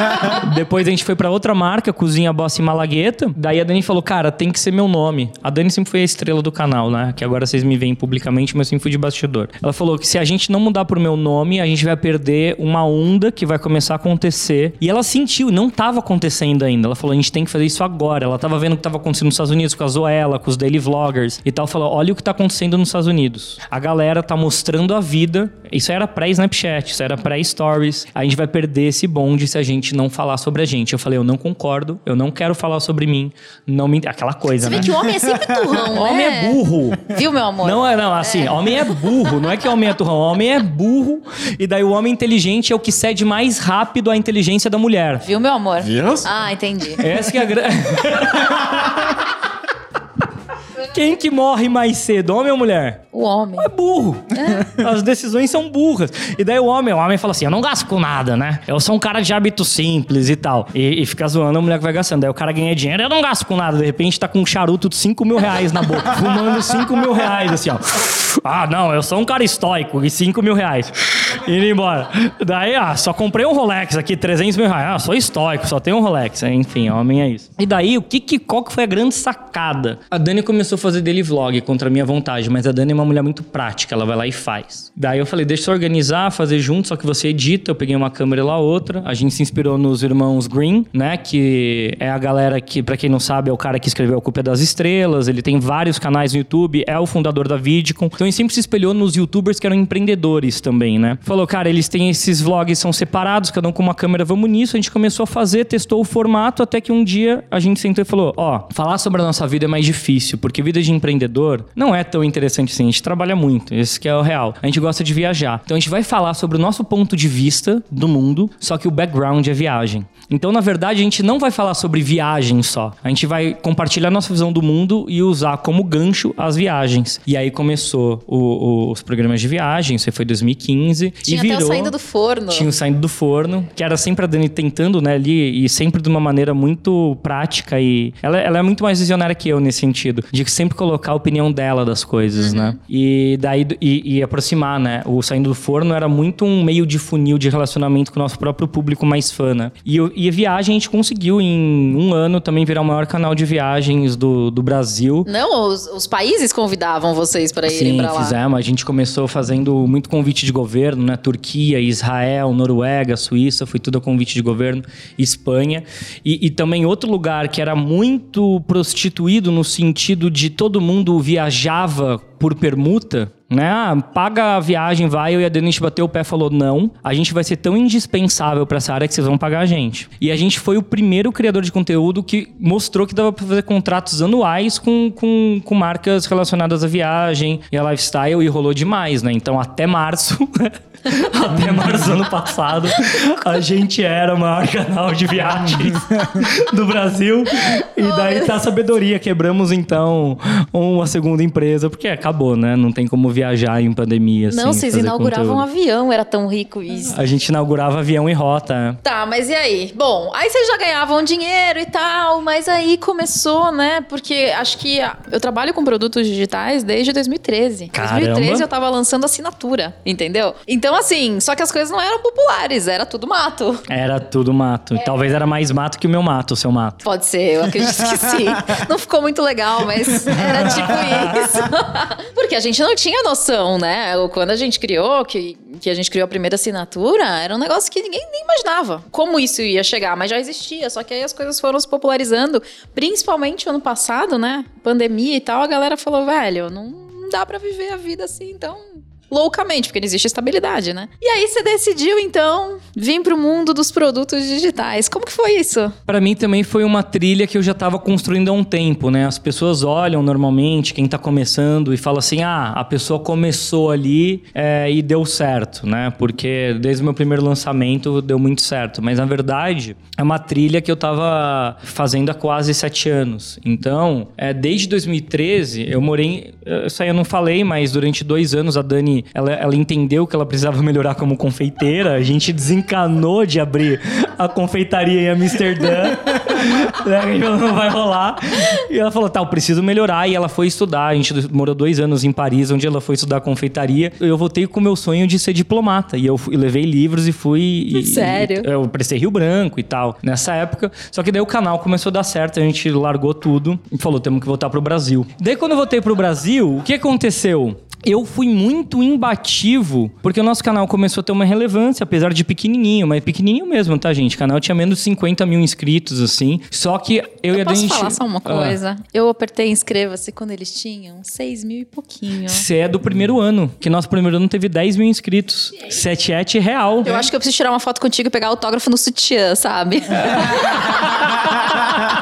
*laughs* depois a gente foi para outra marca, Cozinha Boss em Malagueta. Daí a Dani falou, cara, tem que ser meu nome. A Dani sempre foi a estrela do canal, né? Que agora vocês me veem publicamente, mas eu sempre fui de bastidor. Ela falou que se a gente não mudar pro meu nome, a gente vai perder uma onda que vai começar a acontecer. E ela sentiu, não tava acontecendo ainda. Ela falou, a gente tem que fazer isso agora. Ela tava vendo o que tava acontecendo nos Estados Unidos com a Zoela, com os daily vloggers e tal. Falou, olha o que tá acontecendo nos Estados Unidos. A galera tá mostrando a vida. Isso era pré-Snapchat, isso era pré-Stories. A gente vai perder esse bonde se a gente não falar sobre a gente. Eu falei, eu não concordo, eu não quero falar sobre mim. Não me... Aquela coisa, Você né? vê que o homem é sempre turrão, *laughs* né? Homem é burro. Viu, meu amor? Não é, não, assim, homem é burro, não é que homem é turrão, homem é burro, e daí o homem inteligente é o que cede mais rápido à inteligência da mulher. Viu, meu amor? Viu? Ah, entendi. Essa que é a grande. *laughs* Quem que morre mais cedo, homem ou mulher? O homem. É burro. As decisões são burras. E daí o homem, o homem fala assim: eu não gasto com nada, né? Eu sou um cara de hábito simples e tal. E, e fica zoando a mulher que vai gastando. Daí o cara ganha dinheiro, eu não gasto com nada. De repente tá com um charuto de 5 mil reais na boca, *laughs* fumando 5 mil reais, assim, ó. Ah, não, eu sou um cara estoico e 5 mil reais. Indo embora. Daí, ah, só comprei um Rolex aqui, 300 mil reais. Ah, sou estoico, só tenho um Rolex. Enfim, homem é isso. E daí, o que, que qual que foi a grande sacada? A Dani começou a fazer dele vlog contra a minha vontade, mas a Dani é uma mulher muito prática, ela vai lá e faz. Daí eu falei, deixa eu organizar, fazer junto, só que você edita. Eu peguei uma câmera e lá outra. A gente se inspirou nos irmãos Green, né? Que é a galera que, pra quem não sabe, é o cara que escreveu A Culpa é das Estrelas. Ele tem vários canais no YouTube, é o fundador da Vidcon. Então ele sempre se espelhou nos youtubers que eram empreendedores também, né? Falou, cara, eles têm esses vlogs, são separados, cada um com uma câmera, vamos nisso. A gente começou a fazer, testou o formato, até que um dia a gente sentou e falou: ó, falar sobre a nossa vida é mais difícil, porque vida de empreendedor não é tão interessante assim. A gente trabalha muito, esse que é o real. A gente gosta de viajar. Então a gente vai falar sobre o nosso ponto de vista do mundo, só que o background é viagem. Então, na verdade, a gente não vai falar sobre viagem só. A gente vai compartilhar nossa visão do mundo e usar como gancho as viagens. E aí começou o- o- os programas de viagem, isso aí foi 2015. Tinha e até virou... o saindo do forno. Tinha o saindo do forno, que era sempre a Dani tentando, né, ali, e sempre de uma maneira muito prática e... Ela, ela é muito mais visionária que eu nesse sentido, de sempre colocar a opinião dela das coisas, né? E daí, e, e aproximar, né? O saindo do forno era muito um meio de funil de relacionamento com o nosso próprio público mais fã, né? E, o- e a viagem a gente conseguiu em um ano também virar o maior canal de viagens do, do Brasil. Não, os, os países convidavam vocês pra irem Sim, pra lá. fizemos. A gente começou fazendo muito convite de governo, né? Turquia, Israel, Noruega, Suíça, foi tudo a convite de governo, Espanha. E, e também outro lugar que era muito prostituído no sentido de todo mundo viajava por permuta, né? Ah, paga a viagem, vai. Eu e a gente bateu o pé e falou: não, a gente vai ser tão indispensável pra essa área que vocês vão pagar a gente. E a gente foi o primeiro criador de conteúdo que mostrou que dava pra fazer contratos anuais com, com, com marcas relacionadas à viagem e a lifestyle e rolou demais, né? Então até março. *laughs* Até março ano passado, a gente era o maior canal de viagens do Brasil. E daí tá a sabedoria. Quebramos, então, uma segunda empresa, porque acabou, né? Não tem como viajar em pandemia. Não, assim, vocês inauguravam um conteúdo. avião, era tão rico isso. A gente inaugurava avião em rota. Tá, mas e aí? Bom, aí vocês já ganhavam dinheiro e tal, mas aí começou, né? Porque acho que eu trabalho com produtos digitais desde 2013. Caramba. 2013 eu tava lançando assinatura, entendeu? Então, assim, só que as coisas não eram populares, era tudo mato. Era tudo mato. E Talvez era mais mato que o meu mato, o seu mato. Pode ser, eu acredito que sim. *laughs* Não ficou muito legal, mas era tipo *laughs* isso. Porque a gente não tinha noção, né? Quando a gente criou, que, que a gente criou a primeira assinatura, era um negócio que ninguém nem imaginava como isso ia chegar, mas já existia. Só que aí as coisas foram se popularizando, principalmente ano passado, né? Pandemia e tal, a galera falou, velho, não dá pra viver a vida assim, então loucamente, porque não existe estabilidade, né? E aí você decidiu, então, vir pro mundo dos produtos digitais. Como que foi isso? Para mim também foi uma trilha que eu já estava construindo há um tempo, né? As pessoas olham normalmente quem tá começando e fala assim: ah, a pessoa começou ali é, e deu certo, né? Porque desde o meu primeiro lançamento deu muito certo. Mas na verdade é uma trilha que eu tava fazendo há quase sete anos. Então, é, desde 2013, eu morei. Isso aí eu não falei, mas durante dois anos a Dani ela, ela entendeu que ela precisava melhorar como confeiteira. A gente desencanou de abrir a confeitaria em Amsterdã. *laughs* né? Não vai rolar. E ela falou: tá, eu preciso melhorar. E ela foi estudar. A gente morou dois anos em Paris, onde ela foi estudar confeitaria. Eu voltei com o meu sonho de ser diplomata. E eu fui, levei livros e fui. E, Sério? E, eu prestei Rio Branco e tal, nessa época. Só que daí o canal começou a dar certo. A gente largou tudo e falou: temos que voltar pro Brasil. Daí quando eu voltei pro Brasil, o que aconteceu? Eu fui muito imbativo, porque o nosso canal começou a ter uma relevância, apesar de pequenininho, mas pequenininho mesmo, tá, gente? O canal tinha menos de 50 mil inscritos, assim. Só que eu, Eu e a posso falar só uma coisa? Eu apertei inscreva-se quando eles tinham 6 mil e pouquinho. Você é do primeiro ano, que nosso primeiro ano teve 10 mil inscritos. Sete real. Eu acho que eu preciso tirar uma foto contigo e pegar autógrafo no sutiã, sabe? *laughs*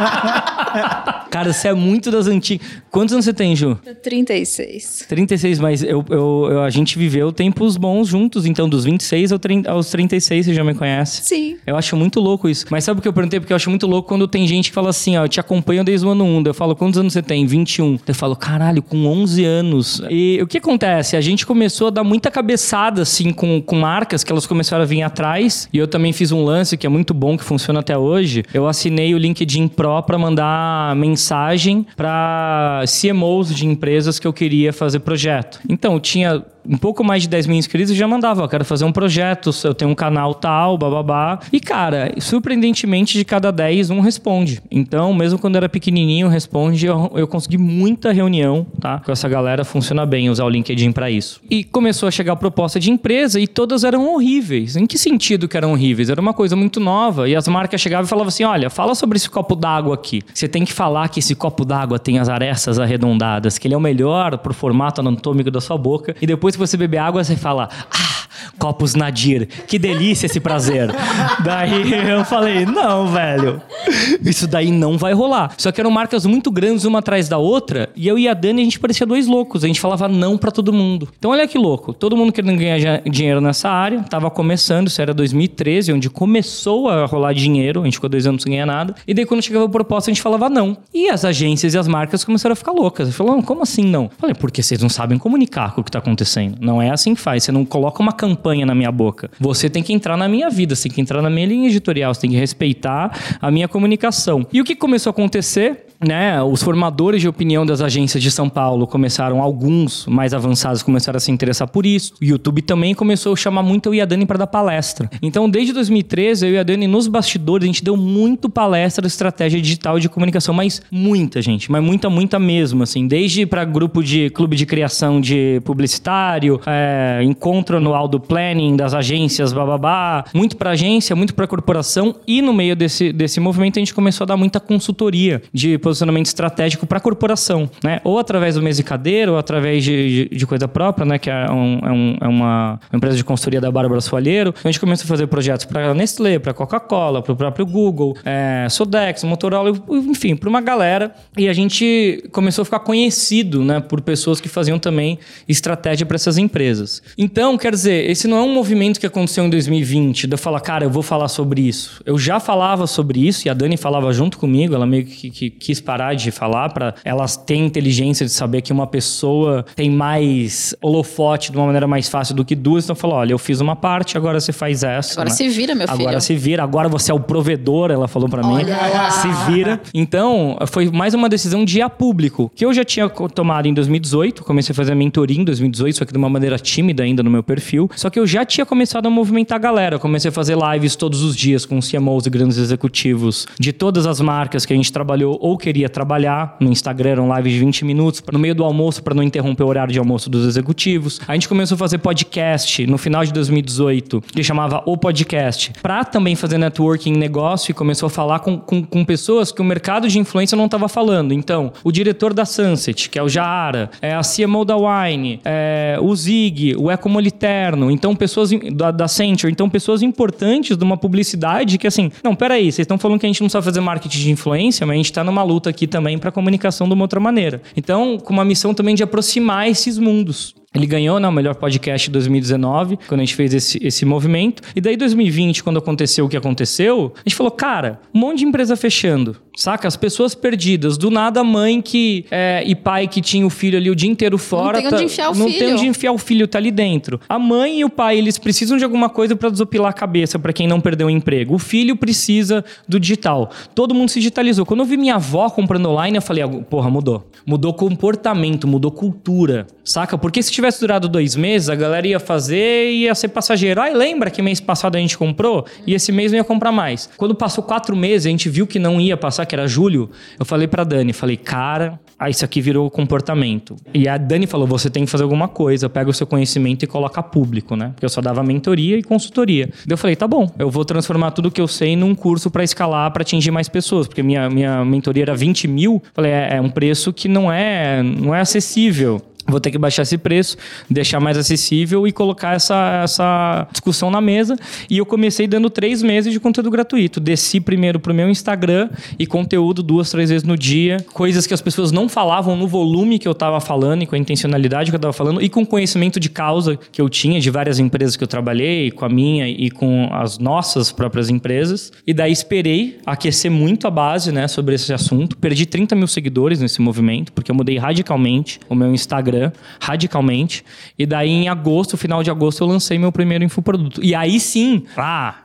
*laughs* Cara, você é muito das antigas. Quantos anos você tem, Ju? 36. 36, mas eu, eu, eu- a gente viveu tempos bons juntos, então dos 26 ao 30 aos 36 você já me conhece. Sim. Eu acho muito louco isso. Mas sabe o que eu perguntei? Porque eu acho muito louco quando tem gente que fala assim, ó, eu te acompanho desde o ano 1. Daí Eu falo, quantos anos você tem? 21. Daí Eu falo, caralho, com 11 anos. E o que acontece? A gente começou a dar muita cabeçada, assim, com, com marcas que elas começaram a vir atrás. E eu também fiz um lance que é muito bom, que funciona até hoje. Eu assinei o LinkedIn Pro pra mandar mensagem pra CMOs de empresas que eu queria fazer projeto. Então, eu tinha um pouco mais de 10 mil inscritos já mandava, ó, quero fazer um projeto, eu tenho um canal tal, bababá. E, cara, surpreendentemente, de cada 10, um responde. Então, mesmo quando era pequenininho, responde, eu, eu consegui muita reunião, tá? Com essa galera, funciona bem usar o LinkedIn pra isso. E começou a chegar a proposta de empresa e todas eram horríveis. Em que sentido que eram horríveis? Era uma coisa muito nova e as marcas chegavam e falavam assim, olha, fala sobre esse copo d'água aqui. Você tem que falar que esse copo d'água tem as arestas arredondadas, que ele é o melhor pro formato anatômico da sua boca. E depois que você beber água, você fala, ah, copos Nadir, que delícia esse prazer. *laughs* daí eu falei, não, velho, isso daí não vai rolar. Só que eram marcas muito grandes uma atrás da outra, e eu e a Dani, a gente parecia dois loucos, a gente falava não pra todo mundo. Então olha que louco, todo mundo querendo ganhar dinheiro nessa área, tava começando, isso era 2013, onde começou a rolar dinheiro, a gente ficou dois anos sem ganhar nada, e daí quando chegava a proposta a gente falava não. E as agências e as marcas começaram a ficar loucas, falaram, como assim não? Eu Falei, porque vocês não sabem comunicar com o que tá acontecendo. Não é assim que faz, você não coloca uma campanha na minha boca. Você tem que entrar na minha vida, você tem que entrar na minha linha editorial, você tem que respeitar a minha comunicação. E o que começou a acontecer? Né, os formadores de opinião das agências de São Paulo começaram, alguns mais avançados começaram a se interessar por isso. O YouTube também começou a chamar muito eu e a Dani para dar palestra. Então, desde 2013, eu e a Dani, nos bastidores, a gente deu muito palestra de estratégia digital e de comunicação, mas muita, gente, mas muita, muita mesmo, assim. Desde para grupo de clube de criação de publicitário, é, encontro anual do planning das agências, bababá, muito para agência, muito para corporação, e no meio desse, desse movimento a gente começou a dar muita consultoria de posicionamento estratégico para corporação, né? Ou através do mesa cadeira, ou através de, de, de coisa própria, né? Que é, um- é um- é uma, empresa de consultoria da Bárbara Soalheiro. A gente começou a fazer projetos para Nestlé, para Coca-Cola, para o próprio Google, é, Sodex, Motorola, enfim, para uma galera. E a gente começou a ficar conhecido, né? Por pessoas que faziam também estratégia para essas empresas. Então, quer dizer, esse não é um movimento que aconteceu em 2020, de eu falar, cara, eu vou falar sobre isso. Eu já falava sobre isso e a Dani falava junto comigo, ela meio que, que quis parar de falar para elas terem inteligência de saber que uma pessoa tem mais holofote de uma maneira mais fácil do que duas. Então, falou, olha, eu fiz uma parte, agora você faz essa. Agora né? se vira, meu filho. Agora se vira, agora você é o provedor, ela falou pra mim. Lá. Se vira. Então, foi mais uma decisão de ir a público, que eu já tinha tomado em 2018, comecei a fazer a mentoria em 2018, só que de uma maneira tímida ainda no meu perfil. Só que eu já tinha começado a movimentar a galera. Eu comecei a fazer lives todos os dias com CMOs e grandes executivos de todas as marcas que a gente trabalhou ou queria trabalhar. No Instagram eram lives de 20 minutos, no meio do almoço, para não interromper o horário de almoço dos executivos. A gente começou a fazer podcast no final de 2018, que chamava O Podcast, para também fazer networking em negócio e começou a falar com, com, com pessoas que o mercado de influência não estava falando. Então, o diretor da Sunset, que é o Jaara, é a CMO da Wine, é o Zig, o Ecomoliterno, então pessoas da, da então pessoas importantes de uma publicidade que assim, não, peraí, vocês estão falando que a gente não sabe fazer marketing de influência, mas a gente está numa luta aqui também para comunicação de uma outra maneira. Então, com uma missão também de aproximar esses mundos. Ele ganhou né, o melhor podcast de 2019, quando a gente fez esse, esse movimento. E daí, 2020, quando aconteceu o que aconteceu, a gente falou, cara, um monte de empresa fechando. Saca? As pessoas perdidas. Do nada, a mãe que é, e pai que tinha o filho ali o dia inteiro fora. Não tem onde enfiar o não filho. tem onde enfiar o filho, tá ali dentro. A mãe e o pai, eles precisam de alguma coisa para desopilar a cabeça para quem não perdeu o emprego. O filho precisa do digital. Todo mundo se digitalizou. Quando eu vi minha avó comprando online, eu falei, porra, mudou. Mudou comportamento, mudou cultura. Saca? Porque se tivesse durado dois meses, a galera ia fazer e ia ser passageiro. Ai, lembra que mês passado a gente comprou? E esse mês não ia comprar mais. Quando passou quatro meses, a gente viu que não ia passar, que era julho, eu falei pra Dani, falei, cara, ah, isso aqui virou comportamento. E a Dani falou, você tem que fazer alguma coisa, pega o seu conhecimento e coloca público, né? Porque eu só dava mentoria e consultoria. Daí eu falei, tá bom, eu vou transformar tudo que eu sei num curso para escalar, para atingir mais pessoas, porque minha, minha mentoria era 20 mil. Falei, é, é um preço que não é, não é acessível. Vou ter que baixar esse preço, deixar mais acessível e colocar essa, essa discussão na mesa. E eu comecei dando três meses de conteúdo gratuito. Desci primeiro para o meu Instagram e conteúdo duas, três vezes no dia. Coisas que as pessoas não falavam no volume que eu estava falando e com a intencionalidade que eu estava falando e com conhecimento de causa que eu tinha de várias empresas que eu trabalhei, com a minha e com as nossas próprias empresas. E daí esperei aquecer muito a base né, sobre esse assunto. Perdi 30 mil seguidores nesse movimento, porque eu mudei radicalmente o meu Instagram Instagram radicalmente. E daí, em agosto, final de agosto, eu lancei meu primeiro infoproduto. E aí sim, ah,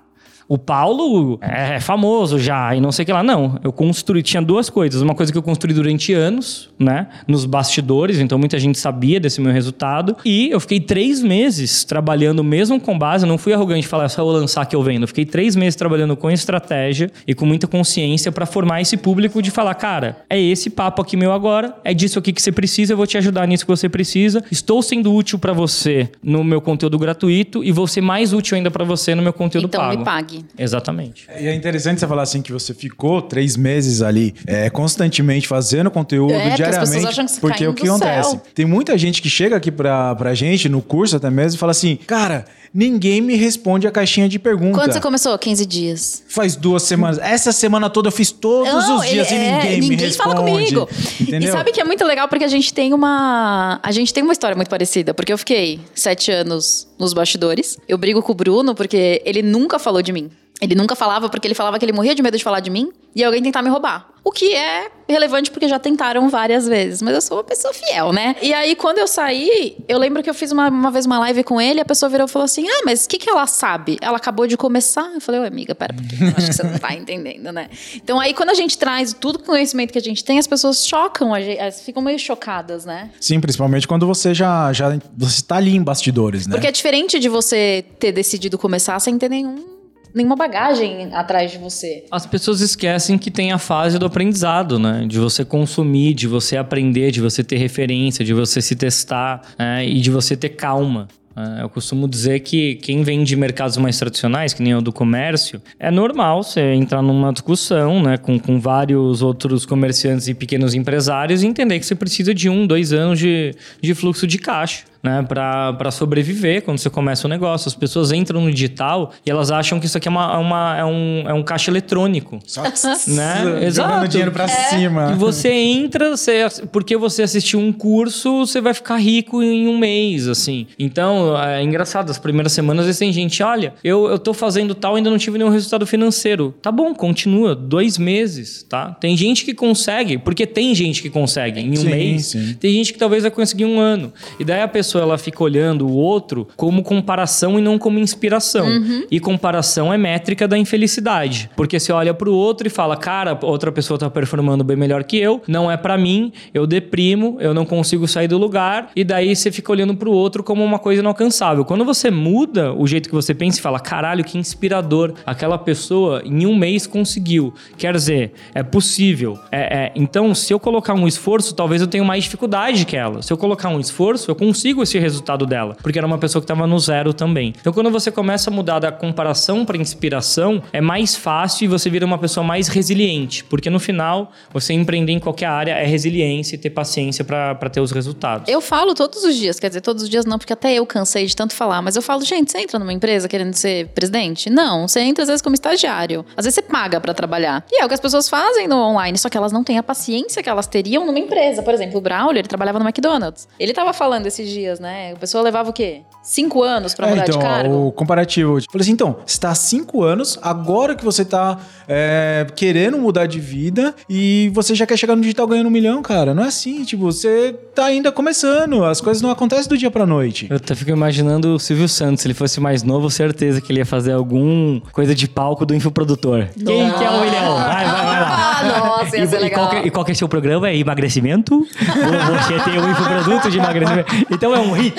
o Paulo é famoso já e não sei o que lá. Não, eu construí, tinha duas coisas. Uma coisa que eu construí durante anos, né? Nos bastidores, então muita gente sabia desse meu resultado. E eu fiquei três meses trabalhando mesmo com base, não fui arrogante falar, só vou lançar que eu vendo. Eu fiquei três meses trabalhando com estratégia e com muita consciência para formar esse público de falar, cara, é esse papo aqui meu agora, é disso aqui que você precisa, eu vou te ajudar nisso que você precisa. Estou sendo útil para você no meu conteúdo gratuito e vou ser mais útil ainda para você no meu conteúdo então pago. Então me pague. Exatamente. E é interessante você falar assim que você ficou três meses ali é, constantemente fazendo conteúdo É, diariamente. pessoas acham que você porque o que acontece? céu. Tem muita gente que chega aqui pra, pra gente, no curso até mesmo, e fala assim: Cara, ninguém me responde a caixinha de pergunta. Quando você começou? 15 dias. Faz duas semanas. Essa semana toda eu fiz todos Não, os dias ele- e é, ninguém, me responde. fala comigo. Entendeu? E sabe que é muito legal porque a gente tem uma. A gente tem uma história muito parecida. Porque eu fiquei sete anos nos bastidores. Eu brigo com o Bruno porque ele nunca falou de mim. Ele nunca falava porque ele falava que ele morria de medo de falar de mim e alguém tentar me roubar. Que é relevante porque já tentaram várias vezes, mas eu sou uma pessoa fiel, né? E aí, quando eu saí, eu lembro que eu fiz uma, uma vez uma live com ele, a pessoa virou e falou assim: Ah, mas o que, que ela sabe? Ela acabou de começar. Eu falei, ô amiga, pera, eu acho que você não tá entendendo, né? Então aí, quando a gente traz tudo o conhecimento que a gente tem, as pessoas chocam, a gente, elas ficam meio chocadas, né? Sim, principalmente quando você já, já você tá ali em bastidores, né? Porque é diferente de você ter decidido começar sem ter nenhum, nenhuma bagagem atrás de você. As pessoas esquecem que tem a fase do aprendizado, né? De você consumir, de você aprender, de você ter referência, de você se testar né? e de você ter calma. É, Eu costumo dizer que quem vem de mercados mais tradicionais, que nem o do comércio, é normal você entrar numa discussão né, com, com vários outros comerciantes e pequenos empresários e entender que você precisa de um, dois anos de, de fluxo de caixa. Né, para sobreviver quando você começa o negócio. As pessoas entram no digital e elas acham que isso aqui é, uma, é uma- é um, é um caixa eletrônico. Só Né? *laughs* Exato. dinheiro pra cima. E você entra, você, porque você assistiu um curso, você vai ficar rico em um mês, assim. Então, é engraçado, as primeiras semanas às vezes tem gente, olha, eu, eu tô fazendo tal, ainda não tive nenhum resultado financeiro. Tá bom, continua, dois meses, tá? Tem gente que consegue, porque tem gente que consegue em um Sim, mês. sim. Tem gente que talvez vai conseguir um ano. E daí a pessoa pessoa ela fica olhando o outro como comparação e não como inspiração. E comparação é métrica da infelicidade. Porque você olha pro outro e fala, cara, outra pessoa tá performando bem melhor que eu, não é pra mim, eu deprimo, eu não consigo sair do lugar, e daí você fica olhando pro outro como uma coisa inalcançável. Quando você muda o jeito que você pensa e fala, caralho, que inspirador, aquela pessoa em um mês conseguiu. Quer dizer, é possível. É, é, então, se eu colocar um esforço, talvez eu tenha mais dificuldade que ela. Se eu colocar um esforço, eu consigo esse resultado dela, porque era uma pessoa que estava no zero também. Então, quando você começa a mudar da comparação para inspiração, é mais fácil e você vira uma pessoa mais resiliente, porque no final, você empreender em qualquer área é resiliência e ter paciência para ter os resultados. Eu falo todos os dias, quer dizer, todos os dias não, porque até eu cansei de tanto falar, mas eu falo, gente, você entra numa empresa querendo ser presidente? Não, você entra às vezes como estagiário. Às vezes você paga pra trabalhar. E é o que as pessoas fazem no online, só que elas não têm a paciência que elas teriam numa empresa. Por exemplo, o Braulio, ele trabalhava no McDonald's. Ele tava falando esses dias, né? A pessoa levava o quê? Cinco anos pra É, mudar então, de cargo? o comparativo. Falei assim, então, você tá há cinco anos, agora que você tá é, querendo mudar de vida e você já quer chegar no digital ganhando um milhão, cara. Não é assim, tipo, você tá ainda começando, as coisas não acontecem do dia pra noite. Eu até fico imaginando o Silvio Santos, se ele fosse mais novo, certeza que ele ia fazer algum coisa de palco do infoprodutor. Quem quer um milhão? Vai, vai, vai lá. Ah, nossa, ia E, ser e legal. qual que, e qual que é o seu programa? É emagrecimento? Ou você tem um infoproduto de emagrecimento? Então é um hit.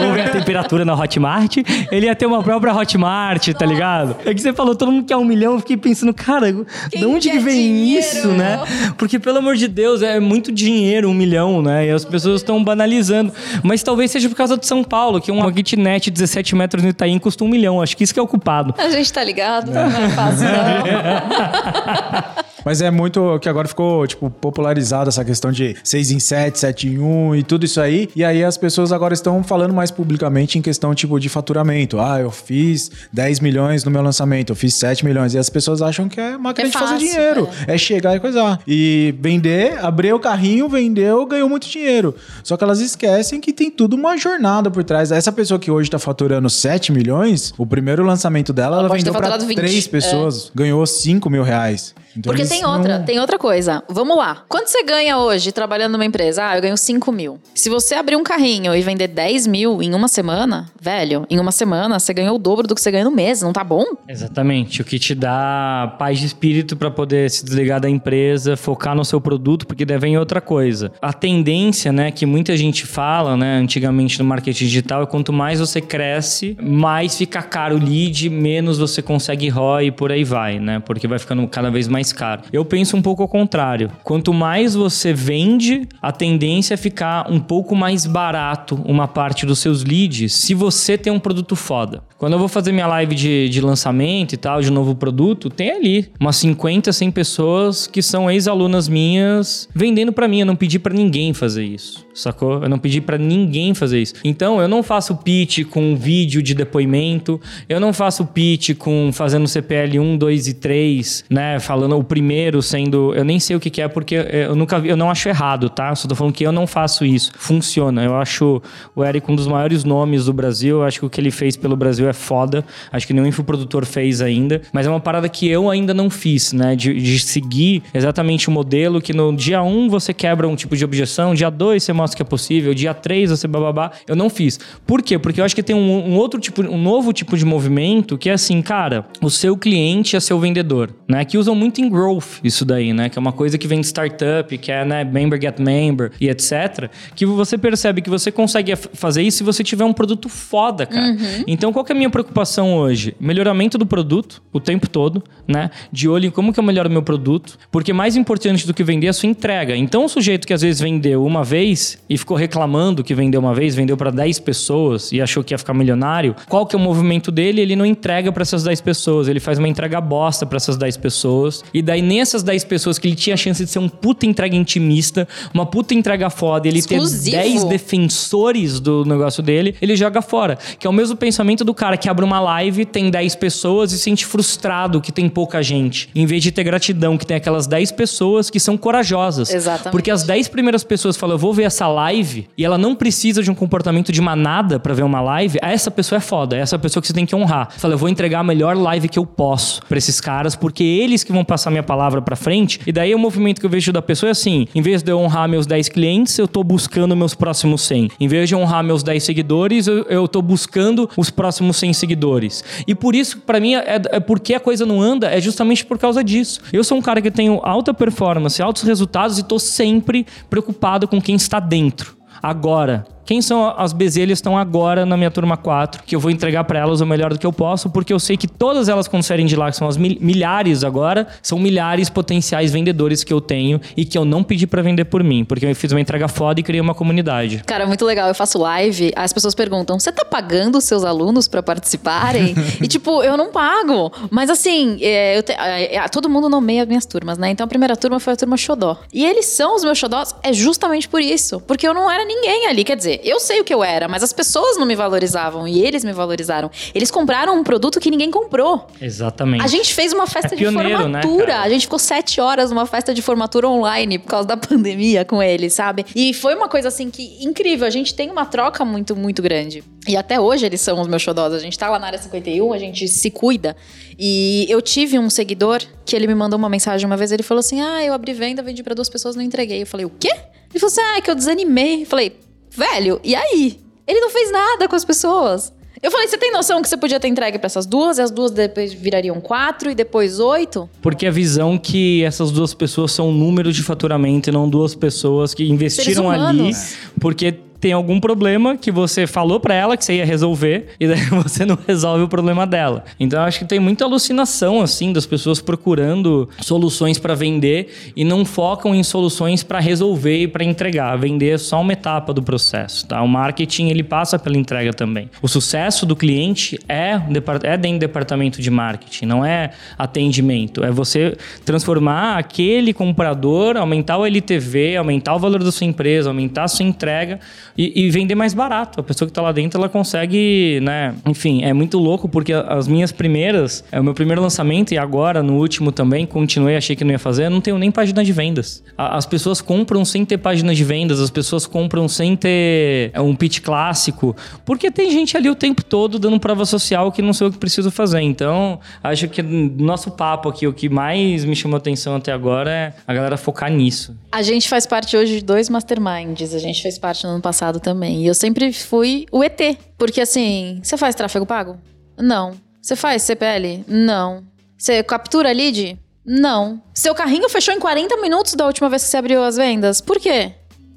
Ou ver a temperatura na Hotmart. Ele ia ter uma própria Hotmart, tá ligado? É que você falou, todo mundo quer um milhão. Eu fiquei pensando, cara, de onde que vem dinheiro? isso, né? Porque, pelo amor de Deus, é muito dinheiro, um milhão, né? E as pessoas estão banalizando. Mas talvez seja por causa de São Paulo, que uma kitnet 17 metros no Itaim custa um milhão. Acho que isso que é o culpado. A gente tá ligado, não é fácil, não. Mas é muito que agora ficou, tipo, popularizado essa questão de 6 em 7, 7 em 1 e tudo isso aí. E aí as pessoas agora estão falando mais publicamente em questão, tipo, de faturamento. Ah, eu fiz 10 milhões no meu lançamento, eu fiz 7 milhões. E as pessoas acham que é máquina É de fazer dinheiro. É. chegar e coisar. E vender, abrir o carrinho, vendeu, ganhou muito dinheiro. Só que elas esquecem que tem tudo uma jornada por trás. Essa pessoa que hoje tá faturando 7 milhões, o primeiro lançamento dela, ela, ter vendeu faturado 20. 3 pessoas. Ganhou 5 mil reais. Então Porque tem não- outra, tem outra coisa. Vamos lá. Quanto você ganha hoje trabalhando numa empresa? Ah, eu ganho 5 mil. Se você abrir um carrinho e vender 10 mil em uma semana, velho, em uma semana você ganhou o dobro do que você ganha no mês, não tá bom? Exatamente. O que te dá paz de espírito para poder se desligar da empresa, focar no seu produto, porque daí vem outra coisa. A tendência, né, que muita gente fala, né, antigamente no marketing digital, é quanto mais você cresce, mais fica caro o lead, menos você consegue ROI e por aí vai, né? Porque vai ficando cada vez mais caro. Eu penso um pouco ao contrário. Quanto mais você vende, a tendência é ficar um pouco mais barato uma parte dos seus leads se você tem um produto foda. Quando eu vou fazer minha live de, de lançamento e tal, de novo produto, tem ali umas 50, 100 pessoas que são ex-alunas minhas vendendo pra mim. Eu não pedi pra ninguém fazer isso, sacou? Eu não pedi pra ninguém fazer isso. Então, eu não faço pitch com vídeo de depoimento, eu não faço pitch com fazendo CPL 1, 2 e 3, né? Falando o primeiro sendo. Eu nem sei o que, que é, porque eu nunca vi, eu não acho errado, tá? Só tô falando que eu não faço isso. Funciona. Eu acho o Eric um dos maiores nomes do Brasil. Eu acho que o que ele fez pelo Brasil é foda. Acho que nenhum infoprodutor fez ainda. Mas é uma parada que eu ainda não fiz, né? De, de seguir exatamente o modelo que no dia 1 você quebra um tipo de objeção, dia 2 você mostra que é possível, dia 3 você bababá. Eu não fiz. Por quê? Porque eu acho que tem um, um outro tipo, um novo tipo de movimento que é assim, cara, o seu cliente é seu vendedor, né? Que usam muito em growth isso daí, né? Que é uma coisa que vem de startup, que é, né, member get member e etc. Que você percebe que você consegue fazer isso se você tiver um produto foda, cara. Então, qual que é a minha preocupação hoje? Melhoramento do produto o tempo todo, né? De olho em como que eu melhoro o meu produto. Porque mais importante do que vender é a sua entrega. Então, o sujeito que às vezes vendeu uma vez e ficou reclamando que vendeu uma vez, vendeu para 10 pessoas e achou que ia ficar milionário, qual que é o movimento dele? Ele não entrega para essas 10 pessoas, ele faz uma entrega bosta para essas 10 pessoas. E daí, nessas 10 pessoas que ele tinha a chance de ser um puta entrega intimista, uma puta entrega foda, ele Exclusivo. ter 10 defensores do negócio dele, ele joga fora. Que é o mesmo pensamento do cara que abre uma live, tem 10 pessoas e se sente frustrado que tem pouca gente. Em vez de ter gratidão, que tem aquelas 10 pessoas que são corajosas. Exatamente. Porque as 10 primeiras pessoas falam, eu vou ver as essa live e ela não precisa de um comportamento de manada para ver uma live, essa pessoa é foda. Essa pessoa que você tem que honrar. Fala, eu vou entregar a melhor live que eu posso para esses caras, porque eles que vão passar minha palavra para frente. E daí o movimento que eu vejo da pessoa é assim: em vez de eu honrar meus 10 clientes, eu tô buscando meus próximos 100. Em vez de honrar meus 10 seguidores, eu, eu tô buscando os próximos 100 seguidores. E por isso, para mim, é, é porque a coisa não anda, é justamente por causa disso. Eu sou um cara que tenho alta performance, altos resultados e tô sempre preocupado com quem está dentro. Agora, quem são as bezelhas que estão agora na minha turma 4, que eu vou entregar para elas o melhor do que eu posso, porque eu sei que todas elas, saírem de lá, que são as milhares agora, são milhares potenciais vendedores que eu tenho e que eu não pedi para vender por mim, porque eu fiz uma entrega foda e criei uma comunidade. Cara, muito legal. Eu faço live, as pessoas perguntam: você tá pagando os seus alunos para participarem? *laughs* e tipo, eu não pago. Mas assim, é, te, é, é, todo mundo nomeia as minhas turmas, né? Então a primeira turma foi a turma Xodó. E eles são os meus Xodós, é justamente por isso. Porque eu não era ninguém ali. Quer dizer, eu sei o que eu era, mas as pessoas não me valorizavam e eles me valorizaram. Eles compraram um produto que ninguém comprou. Exatamente. A gente fez uma festa é pioneiro, de né, formatura. Né, a gente ficou sete horas numa festa de formatura online por causa da pandemia com eles, sabe? E foi uma coisa assim que incrível. A gente tem uma troca muito, muito grande. E até hoje eles são os meus xodós. A gente tá lá na área 51, a gente se cuida. E eu tive um seguidor que ele me mandou uma mensagem uma vez. Ele falou assim: Ah, eu abri venda, vendi para duas pessoas, não entreguei. Eu falei: O quê? Ele falou assim: Ah, é que eu desanimei. Eu falei: velho, e aí? Ele não fez nada com as pessoas. Eu falei, você tem noção que você podia ter entregue para essas duas e as duas depois virariam quatro e depois oito? Porque a visão que essas duas pessoas são um número de faturamento e não duas pessoas que investiram ali. Porque tem algum problema que você falou para ela que você ia resolver e daí *laughs* você não resolve o problema dela. Então eu acho que tem muita alucinação assim das pessoas procurando soluções para vender e não focam em soluções para resolver e para entregar. Vender é só uma etapa do processo, tá? O marketing ele passa pela entrega também. O sucesso do cliente é é dentro do departamento de marketing, não é atendimento, é você transformar aquele comprador, aumentar o LTV, aumentar o valor da sua empresa, aumentar a sua entrega e, e, vender mais barato. A pessoa que está lá dentro, ela consegue, né? Enfim, é muito louco porque as minhas primeiras, é o meu primeiro lançamento e agora no último também, continuei, achei que não ia fazer, eu não tenho nem página de vendas. As pessoas compram sem ter página de vendas, as pessoas compram sem ter é, um pitch clássico, porque tem gente ali o tempo todo dando prova social que não sei o que preciso fazer. Então, acho que nosso papo aqui, o que mais me chamou atenção até agora é a galera focar nisso. A gente faz parte hoje de dois masterminds, a gente fez parte no ano passado passado também. E eu sempre fui o ET. Porque assim, você faz tráfego pago? Não. Você faz CPL? Não. Você captura lead? Não. Seu carrinho fechou em 40 minutos da última vez que você abriu as vendas. Por quê?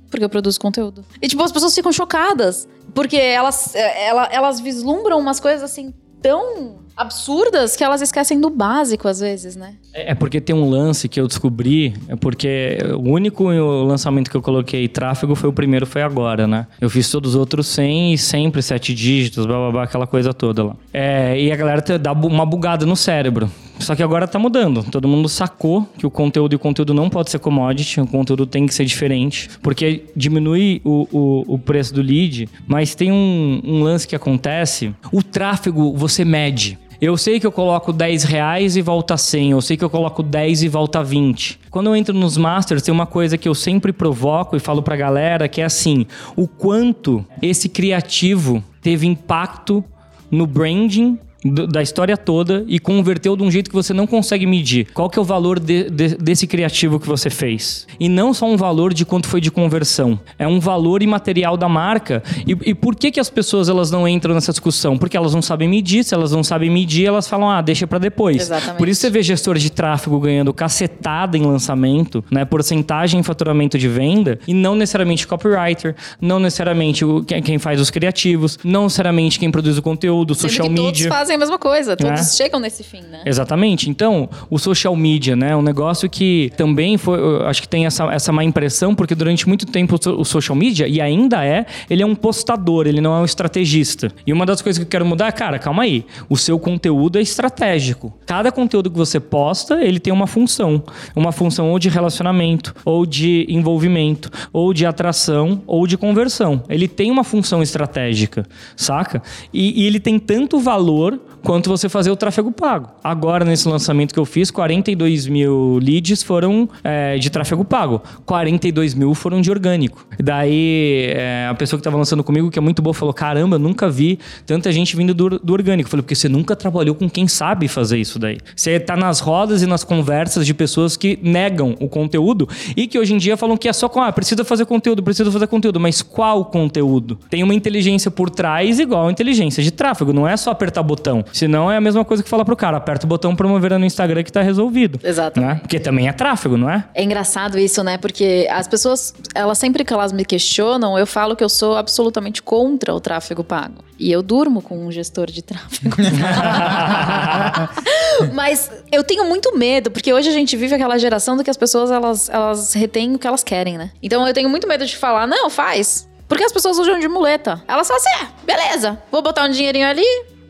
Porque eu produzo conteúdo. E tipo, as pessoas ficam chocadas. Porque elas, é, elas, elas vislumbram umas coisas assim tão absurdas que elas esquecem do básico às vezes, né? É, é porque tem um lance que eu descobri, é porque o único lançamento que eu coloquei tráfego foi o primeiro, foi agora, né? Eu fiz todos os outros sem e sempre sete dígitos, blá blá blá, aquela coisa toda lá. É, e a galera dá uma bugada no cérebro. Só que agora tá mudando. Todo mundo sacou que o conteúdo e o conteúdo não pode ser commodity, o conteúdo tem que ser diferente, porque diminui o, o, o preço do lead, mas tem um, um lance que acontece. O tráfego você mede. Eu sei que eu coloco 10 reais e volta 100. Eu sei que eu coloco 10 e volta 20. Quando eu entro nos Masters, tem uma coisa que eu sempre provoco e falo pra galera que é assim: o quanto esse criativo teve impacto no branding da história toda e converteu de um jeito que você não consegue medir. Qual que é o valor de, de, desse criativo que você fez? E não só um valor de quanto foi de conversão. É um valor imaterial da marca. E, e por que, que as pessoas elas não entram nessa discussão? Porque elas não sabem medir. Se elas não sabem medir, elas falam, ah, deixa para depois. Exatamente. Por isso você vê gestor de tráfego ganhando cacetada em lançamento, né? Porcentagem em faturamento de venda e não necessariamente copywriter, não necessariamente quem faz os criativos, não necessariamente quem produz o conteúdo, social media. Todos fazem fazem a mesma coisa, todos é. chegam nesse fim, né? Exatamente. Então, o social media, né? Um negócio que também foi, acho que tem essa, essa má impressão, porque durante muito tempo o social media, e ainda é, ele é um postador, ele não é um estrategista. E uma das coisas que eu quero mudar é, cara, calma aí, o seu conteúdo é estratégico. Cada conteúdo que você posta, ele tem uma função. Uma função ou de relacionamento, ou de envolvimento, ou de atração, ou de conversão. Ele tem uma função estratégica, saca? E, e ele tem tanto valor quanto você fazer o tráfego pago. Agora, nesse lançamento que eu fiz, 42 mil leads foram é, de tráfego pago, 42 mil foram de orgânico. Daí, é, a pessoa que estava lançando comigo, que é muito boa, falou: Caramba, nunca vi tanta gente vindo do, do orgânico. Eu falei: Porque você nunca trabalhou com quem sabe fazer isso daí. Você tá nas rodas e nas conversas de pessoas que negam o conteúdo e que hoje em dia falam que é só com, ah, precisa fazer conteúdo, precisa fazer conteúdo, mas qual conteúdo? Tem uma inteligência por trás igual a inteligência de tráfego, não é só apertar botão. Senão é a mesma coisa que falar pro cara, aperta o botão promover no Instagram que tá resolvido. Exato. Né? Porque também é tráfego, não é? É engraçado isso, né? Porque as pessoas, elas sempre que elas me questionam, eu falo que eu sou absolutamente contra o tráfego pago. E eu durmo com um gestor de tráfego. *laughs* Mas eu tenho muito medo, porque hoje a gente vive aquela geração do que as pessoas elas, elas retêm o que elas querem, né? Então eu tenho muito medo de falar, não, faz. Porque as pessoas usam de muleta. Elas falam assim, é, beleza, vou botar um dinheirinho ali,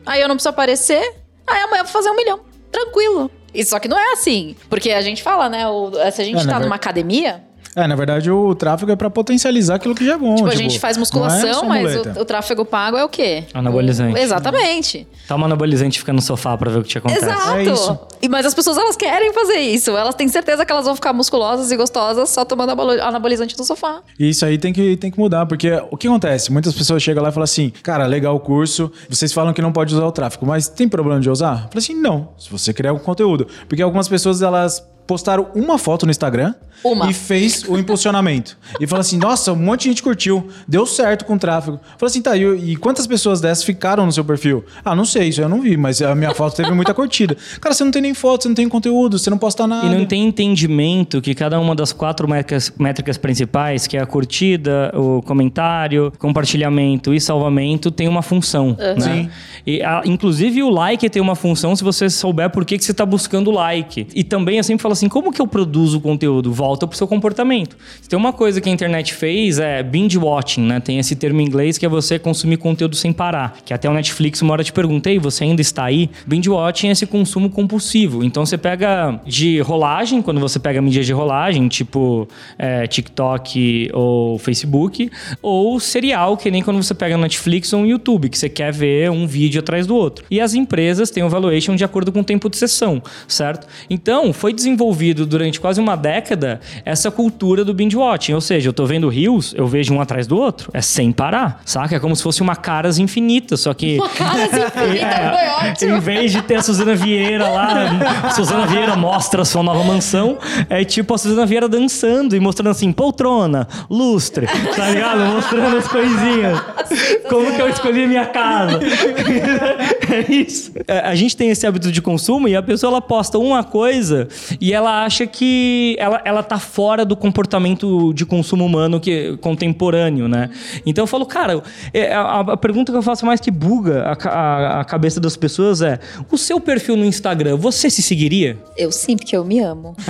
aí eu não preciso aparecer, aí amanhã eu vou fazer um milhão. Tranquilo. E só que não é assim. Porque a gente fala, né? O, se a gente É, tá numa academia, É, na verdade, o tráfego é pra potencializar aquilo que já é bom. tipo, a gente faz é musculação, só mas o, o tráfego pago é o quê? Anabolizante. Exatamente. Toma anabolizante e fica no sofá pra ver o que te acontece. Exato. É isso. E, mas as pessoas elas querem fazer isso. Elas têm certeza que elas vão ficar musculosas e gostosas só tomando anabolizante no sofá. E isso aí tem que, tem que mudar, porque o que acontece? Muitas pessoas chegam lá e falam assim: cara, legal o curso, vocês falam que não pode usar o tráfego, mas tem problema de usar? Eu falei assim: não, se você criar algum conteúdo. Porque algumas pessoas elas postaram uma foto no Instagram Uma. e fez o impulsionamento. e fala assim: nossa, um monte de gente curtiu, deu certo com o tráfego. Falei assim: tá, e, e quantas pessoas dessas ficaram no seu perfil? Ah, não sei, isso eu não vi, mas a minha foto teve muita curtida. *laughs* Cara, você não tem nem foto, você não tem conteúdo, você não posta nada. E não tem entendimento que cada uma das quatro métricas, métricas principais, que é a curtida, o comentário, compartilhamento e salvamento, tem uma função. Né? Sim. E, a- inclusive o like tem uma função se você souber por que, que você está buscando o like. E também eu sempre falo assim, como que eu produzo conteúdo? Volta pro seu comportamento. Tem uma coisa que a internet fez é binge watching, né? Tem esse termo em inglês que é você consumir conteúdo sem parar. Que até o Netflix uma hora te perguntei, você ainda está aí? Binge watching é esse consumo compulsivo. Então você pega de rolagem, quando você pega mídia de rolagem, tipo é, TikTok ou Facebook, ou serial, que nem quando você pega Netflix ou YouTube, que você quer ver um vídeo atrás do outro. E as empresas têm o valuation de acordo com o tempo de sessão, certo? Então, foi desenvolvido durante quase uma década essa cultura do binge watching, ou seja, eu tô vendo rios, eu vejo um atrás do outro, é sem parar, saca? É como se fosse uma caras infinita, só que Cara, assim, *laughs* foi ótimo. em vez de ter a Suzana Vieira lá, Suzana Vieira mostra a sua nova mansão, é tipo a Suzana Vieira dançando e mostrando assim, poltrona, lustre, tá ligado? Mostrando as coisinhas. Como que eu escolhi minha casa. *laughs* é isso. É, A gente tem esse hábito de consumo e a pessoa ela posta uma coisa e ela acha que ela, ela tá fora do comportamento de consumo humano que, contemporâneo, né? Então eu falo, cara, é, a, a pergunta que eu faço mais que buga a, a, a cabeça das pessoas é: o seu perfil no Instagram, você se seguiria? Eu sim, porque eu me amo. *laughs*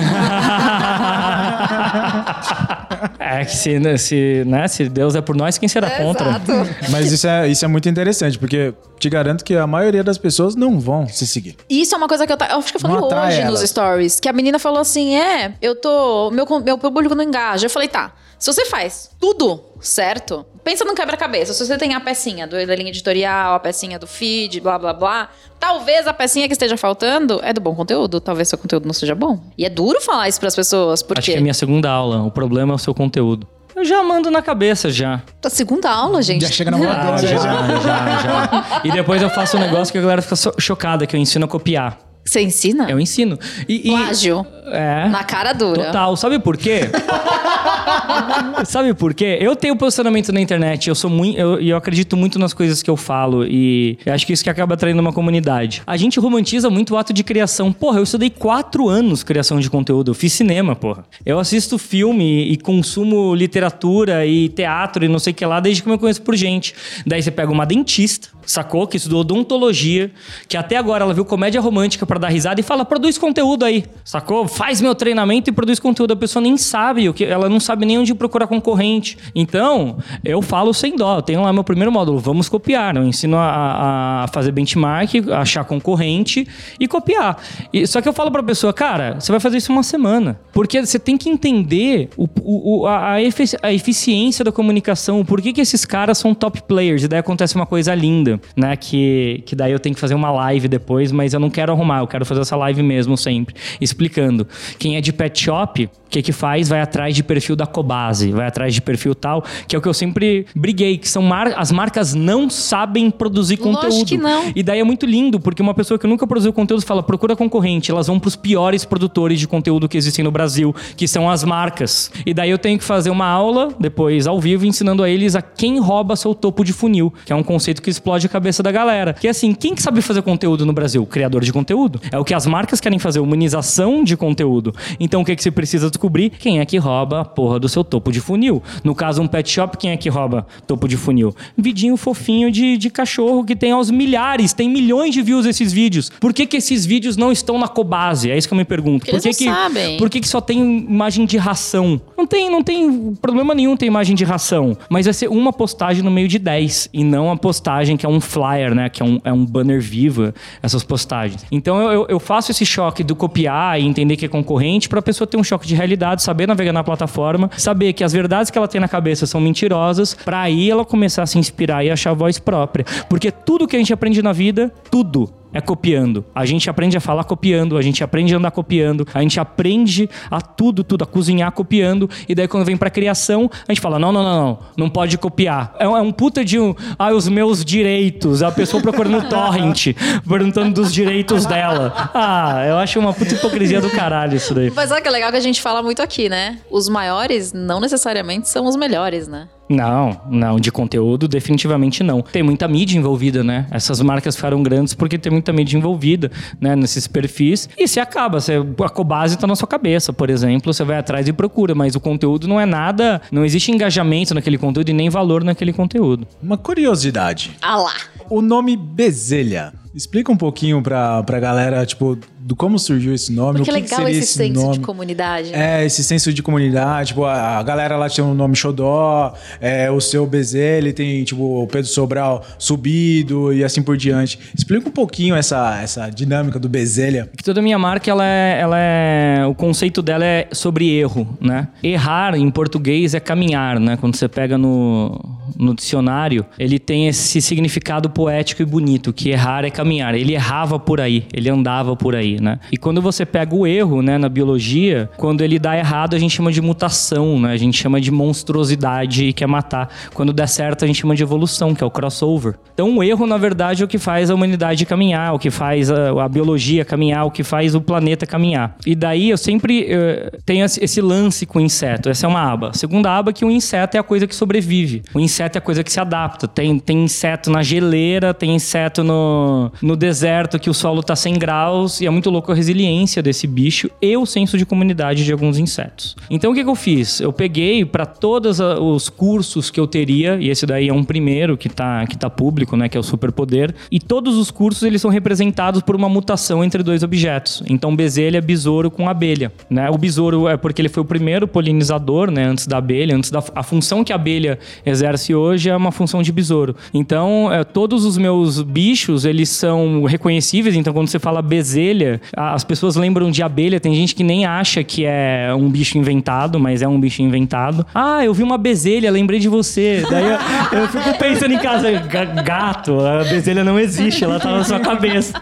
é que se, né, se, né, se Deus é por nós, quem será contra? Exato. *laughs* Mas isso é, isso é muito interessante, porque te garanto que a maioria das pessoas não vão se seguir. Isso é uma coisa que eu, ta- eu acho que eu falei hoje nos elas. stories. Que a menina falou assim: é, eu tô. Meu, meu público não engaja. Eu falei, tá. Se você faz tudo certo, pensa num quebra-cabeça. Se você tem a pecinha do, da linha editorial, a pecinha do feed, blá blá blá. Talvez a pecinha que esteja faltando é do bom conteúdo. Talvez seu conteúdo não seja bom. E é duro falar isso pras pessoas, Acho que porque. é a minha segunda aula. O problema é o seu conteúdo. Eu já mando na cabeça já. A segunda aula, gente. Já chega na voadora, já, já. já, já. E depois eu faço um negócio que a galera fica chocada, que eu ensino a copiar. Você ensina? Eu ensino. E, e- Plágio. É. Na cara dura. Total. Sabe por quê? *laughs* Sabe por quê? Eu tenho posicionamento na internet, eu sou muito. Eu, eu acredito muito nas coisas que eu falo. E eu acho que isso que acaba atraindo uma comunidade. A gente romantiza muito o ato de criação. Porra, eu estudei quatro anos criação de conteúdo. Eu fiz cinema, porra. Eu assisto filme e consumo literatura e teatro e não sei o que lá desde que eu me conheço por gente. Daí você pega uma dentista, sacou? Que estudou odontologia, que até agora ela viu comédia romântica pra dar risada e fala: produz conteúdo aí, sacou? Faz meu treinamento e produz conteúdo. A pessoa nem sabe o que. Ela não sabe nem onde procurar concorrente. Então, eu falo sem dó. Eu tenho lá meu primeiro módulo, vamos copiar. Eu ensino a, a fazer benchmark, achar concorrente e copiar. E, só que eu falo pra pessoa, cara, você vai fazer isso uma semana. Porque você tem que entender o, o, a, a eficiência da comunicação, por que, que esses caras são top players. E daí acontece uma coisa linda, né? Que, que daí eu tenho que fazer uma live depois, mas eu não quero arrumar, eu quero fazer essa live mesmo sempre, explicando. Quem é de pet shop, o que, que faz? Vai atrás de perfil da Cobase, vai atrás de perfil tal, que é o que eu sempre briguei, que são mar as marcas não sabem produzir Lógico conteúdo. que não. E daí é muito lindo, porque uma pessoa que nunca produziu conteúdo fala, procura concorrente, elas vão pros piores produtores de conteúdo que existem no Brasil, que são as marcas. E daí eu tenho que fazer uma aula, depois ao vivo, ensinando a eles a quem rouba seu topo de funil, que é um conceito que explode a cabeça da galera. Que é assim, quem que sabe fazer conteúdo no Brasil? Criador de conteúdo. É o que as marcas querem fazer, humanização de conteúdo. Então o que, que você precisa descobrir? Quem é que rouba a porra do seu topo de funil. No caso, um pet shop, quem é que rouba topo de funil? Vidinho fofinho de, de cachorro que tem aos milhares, tem milhões de views esses vídeos. Por que, que esses vídeos não estão na Cobase? É isso que eu me pergunto. Por que, que, sabem. por que, que só tem imagem de ração? Não tem, não tem problema nenhum ter imagem de ração. Mas vai ser uma postagem no meio de 10 e não a postagem que é um flyer, né? Que é um, é um banner viva, essas postagens. Então eu, eu- faço esse choque do copiar e entender que é concorrente pra pessoa ter um choque de realidade, saber navegar na plataforma, saber que as verdades que ela tem na cabeça são mentirosas, pra aí ela começar a se inspirar e achar a voz própria. Porque tudo que a gente aprende na vida, tudo é copiando. A gente aprende a falar copiando, a gente aprende a andar copiando, a gente aprende a tudo, tudo, a cozinhar copiando. E daí quando vem pra criação, a gente fala: não, não, não, não, não pode copiar. É um, é puta de um. Ah, os meus direitos. A pessoa procurando torrent, *laughs* perguntando dos direitos dela. Ah, eu acho uma puta hipocrisia do caralho isso daí. Mas olha que legal que a gente fala muito aqui, né? Os maiores não necessariamente são os melhores, né? Não, não, de conteúdo definitivamente não. Tem muita mídia envolvida, né? Essas marcas ficaram grandes porque tem muita mídia envolvida, né? Nesses perfis. E se acaba, você, a Cobase tá na sua cabeça, por exemplo, você vai atrás e procura, mas o conteúdo não é nada, não existe engajamento naquele conteúdo e nem valor naquele conteúdo. Uma curiosidade. Ah lá. O nome Bezelha. Explica um pouquinho pra, pra galera, tipo, do como surgiu esse nome. Porque é o que que legal seria esse senso nome. de comunidade. né? É, esse senso de comunidade, tipo, a, a galera lá tinha um nome Xodó, é, o seu Bezelha tem, tipo, o Pedro Sobral subido e assim por diante. Explica um pouquinho essa, essa dinâmica do Bezelha. que toda minha marca, ela é, ela é. O conceito dela é sobre erro, né? Errar em português é caminhar, né? Quando você pega no, no dicionário, ele tem esse significado poético e bonito, que errar é caminhar. Ele errava por aí, ele andava por aí, né? E quando você pega o erro, né, na biologia, quando ele dá errado, a gente chama de mutação, né? A gente chama de monstruosidade, que é matar. Quando der certo, a gente chama de evolução, que é o crossover. Então, o erro, na verdade, é o que faz a humanidade caminhar, o que faz a, a biologia caminhar, o que faz o planeta caminhar. E daí eu sempre eh, tenho esse esse lance com o inseto. Essa é uma aba. A segunda aba é que o inseto é a coisa que sobrevive. O inseto é a coisa que se adapta. Tem, tem inseto na geleira, tem inseto no, no deserto que o solo tá 100 graus e é muito louco a resiliência desse bicho e o senso de comunidade de alguns insetos. Então o que, que eu fiz? Eu peguei para todos os cursos que eu teria, e esse daí é um primeiro que tá, que tá público, né, que é o superpoder, e todos os cursos eles são representados por uma mutação entre dois objetos. Então bezelha besouro com abelha, né? O besouro é porque ele foi o primeiro polinizador, né, antes da abelha, antes da a função que a abelha exerce hoje é uma função de besouro. Então, é, todos os meus bichos, eles são reconhecíveis, então quando você fala bezelha, as pessoas lembram de abelha, tem gente que nem acha que é um bicho inventado, mas é um bicho inventado. Ah, eu vi uma bezelha, lembrei de você. Daí eu, eu fico pensando em casa, "Ga- gato, a bezelha não existe, ela tá na sua cabeça.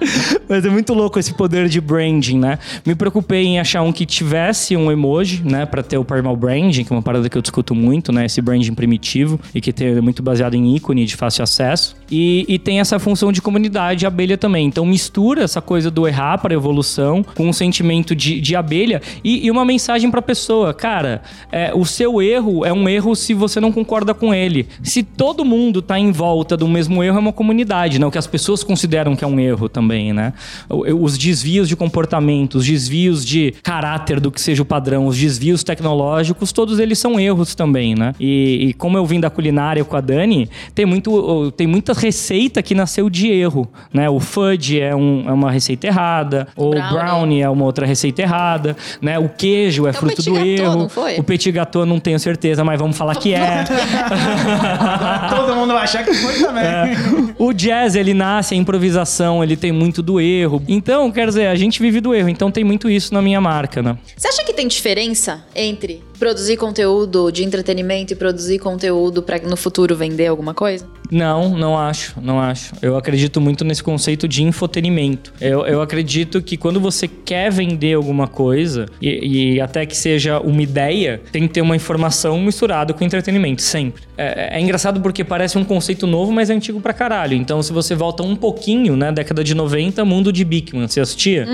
Mas é muito louco esse poder de branding, né? Me preocupei em achar um que tivesse um emoji, né, Pra ter o primal branding, que é uma parada que eu discuto muito, né, esse branding primitivo e que é muito baseado em ícone de fácil acesso. E, e tem essa função de comunidade abelha também. Então mistura essa coisa do errar para evolução com um sentimento de, de abelha e, e uma mensagem pra pessoa. Cara, é, o seu erro é um erro se você não concorda com ele. Se todo mundo tá em volta do mesmo erro, é uma comunidade, né? O que as pessoas consideram que é um erro também, né? Os desvios de comportamento, os desvios de caráter do que seja o padrão, os desvios tecnológicos, todos eles são erros também, né? E, e como eu vim da culinária com a Dani, tem, muito, tem muita receita que nasceu de erro, né? O fudge é, um- é uma receita errada, O Brownie. brownie é uma outra receita errada, né? O queijo é Então, fruto petit do gâteau, erro. não foi? O petit gâteau não tenho certeza, mas vamos falar que é. *laughs* Todo mundo vai achar que foi também. O jazz, ele nasce, a improvisação, ele tem muito do erro. Então, quer dizer, a gente vive do erro. Então tem muito isso na minha marca, né? Você acha que tem diferença entre produzir conteúdo de entretenimento e produzir conteúdo pra no futuro vender alguma coisa? Não, não acho, não acho. Eu acredito muito nesse conceito de infotenimento. Eu, eu acredito que quando você quer vender alguma coisa, e, e até que seja uma ideia, tem que ter uma informação misturada com entretenimento, sempre. É, é engraçado porque parece um conceito novo, mas é antigo pra caralho. Então, se você volta um pouquinho, né, década de 90, Mundo de Bickman, você assistia?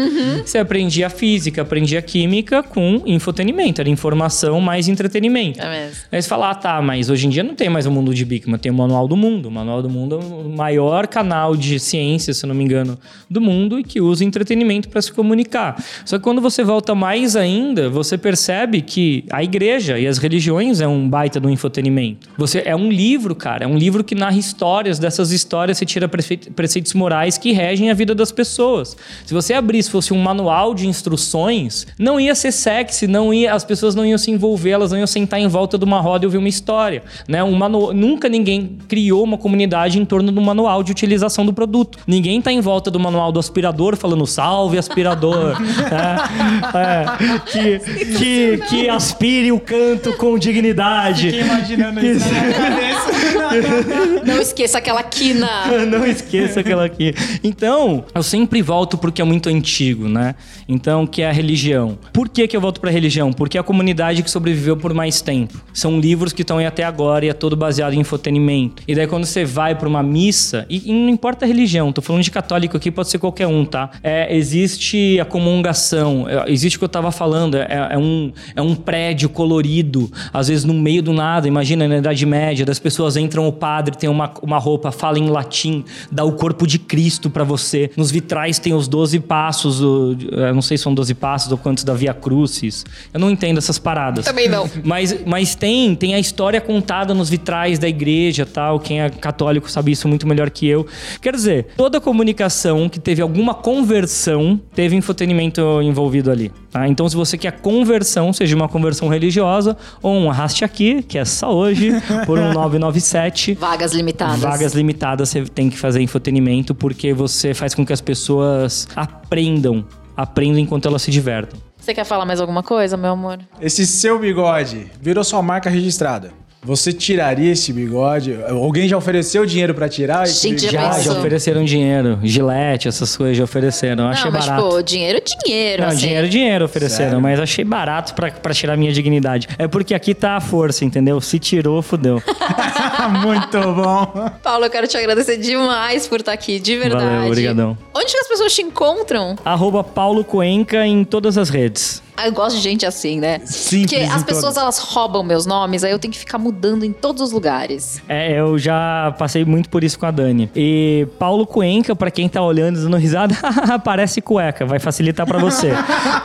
Você aprendia física, aprendia química com infotenimento. Era informação mais entretenimento. É mesmo. Aí você fala, ah, tá, mas hoje em dia não tem mais o Mundo de Bickman, tem o Manual do Mundo. O Manual do Mundo é o maior canal de ciência, se não me engano, do mundo e que usa entretenimento para se comunicar. Só que quando você volta mais ainda, você percebe que a igreja e as religiões é um baita do infotenimento. Você é um livro, cara, é um livro que narra histórias, dessas histórias você tira preceitos morais que regem a vida das pessoas. Se você abrisse fosse um manual de instruções, não ia ser sexy, não ia, as pessoas não iam se envolver, elas não iam sentar em volta de uma roda e ouvir uma história, né? Um manu, nunca ninguém criou uma comunidade em torno do manual de utilização do produto. Ninguém tá em volta do manual do aspirador falando salve aspirador, *laughs* é, é, que, que, que aspire o canto com dignidade. Fiquei imaginando isso. *laughs* Não esqueça aquela quina. *laughs* Não esqueça aquela aqui. Então, eu sempre volto porque é muito antigo, né? Então, que é a religião. Por que, que eu volto pra religião? Porque é a comunidade que sobreviveu por mais tempo. São livros que estão aí até agora e é todo baseado em infotenimento. E daí, quando você vai pra uma missa, e, e não importa a religião, tô falando de católico aqui, pode ser qualquer um, tá? É, existe a comungação, é, existe o que eu tava falando, é, é um, é um prédio colorido, às vezes no meio do nada. Imagina na Idade Média, das pessoas entram, o padre tem uma, uma roupa, fala em latim, dá o corpo de Cristo pra você. Nos vitrais tem os 12 passos, o- eu não sei se são 12 passos ou quantos da Via Crucis. Eu não entendo essas paradas. Também não. Mas, mas tem, tem a história contada nos vitrais da igreja tal. Quem é católico sabe isso muito melhor que eu. Quer dizer, toda comunicação que teve alguma conversão teve infotenimento envolvido ali. Tá? Então, se você quer conversão, seja uma conversão religiosa ou um arraste aqui, que é só hoje, *laughs* por um 997. Vagas limitadas. Vagas limitadas você tem que fazer infotenimento porque você faz com que as pessoas aprendam. Aprendam enquanto elas se divertam. Você quer falar mais alguma coisa, meu amor? Esse seu bigode virou sua marca registrada. Você tiraria esse bigode? Alguém já ofereceu dinheiro pra tirar? Gente, já bigode? Já, pensou? já ofereceram dinheiro. Gilete, essas coisas já ofereceram. Eu achei não, mas barato. tipo, dinheiro é dinheiro, Não, assim. dinheiro, dinheiro ofereceram, Sério? mas achei barato pra, pra tirar minha dignidade. É porque aqui tá a força, entendeu? Se tirou, fudeu. *laughs* Muito bom. Paulo, eu quero te agradecer demais por estar aqui, de verdade. Valeu, obrigadão. Onde que as pessoas te encontram? Arroba Paulo Cuenca em todas as redes. Ah, eu gosto de gente assim, né? Simples Porque as pessoas, todas. elas roubam meus nomes, aí eu tenho que ficar mudando em todos os lugares. É, eu já passei muito por isso com a Dani. E Paulo Cuenca, pra quem tá olhando e dando risada, *laughs* parece cueca, vai facilitar pra você.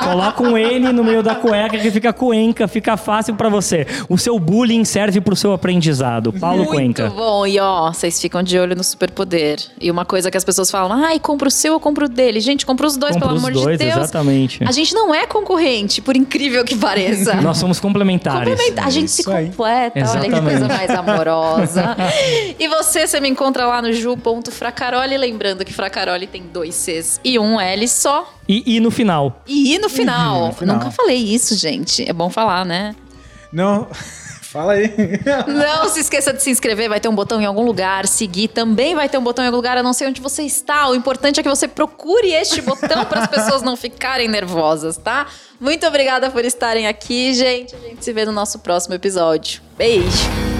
Coloca um N no meio da cueca que fica cuenca, fica fácil pra você. O seu bullying serve pro seu aprendizado. Paulo Muito Cuenca. bom. E ó, vocês ficam de olho no superpoder. E uma coisa que as pessoas falam, ai, compra o seu ou compra o dele. Gente, compra os dois, Compra pelo os amor dois, de Deus. exatamente. A gente não é concorrente, por incrível que pareça. *laughs* Nós somos complementares. Complementa- A gente se Isso aí. completa, olha que Exatamente. coisa mais amorosa. *laughs* e você, você me encontra lá no ju.fracaroli. Lembrando que Fracaroli tem dois Cs e um L só. E, e no final. E I no final. no final. Nunca falei isso, gente. É bom falar, né? Não. Fala aí. *laughs* Não se esqueça de se inscrever, vai ter um botão em algum lugar. Seguir também vai ter um botão em algum lugar, eu não sei onde você está. O importante é que você procure este botão para as pessoas não ficarem nervosas, tá? Muito obrigada por estarem aqui, gente. A gente se vê no nosso próximo episódio. Beijo!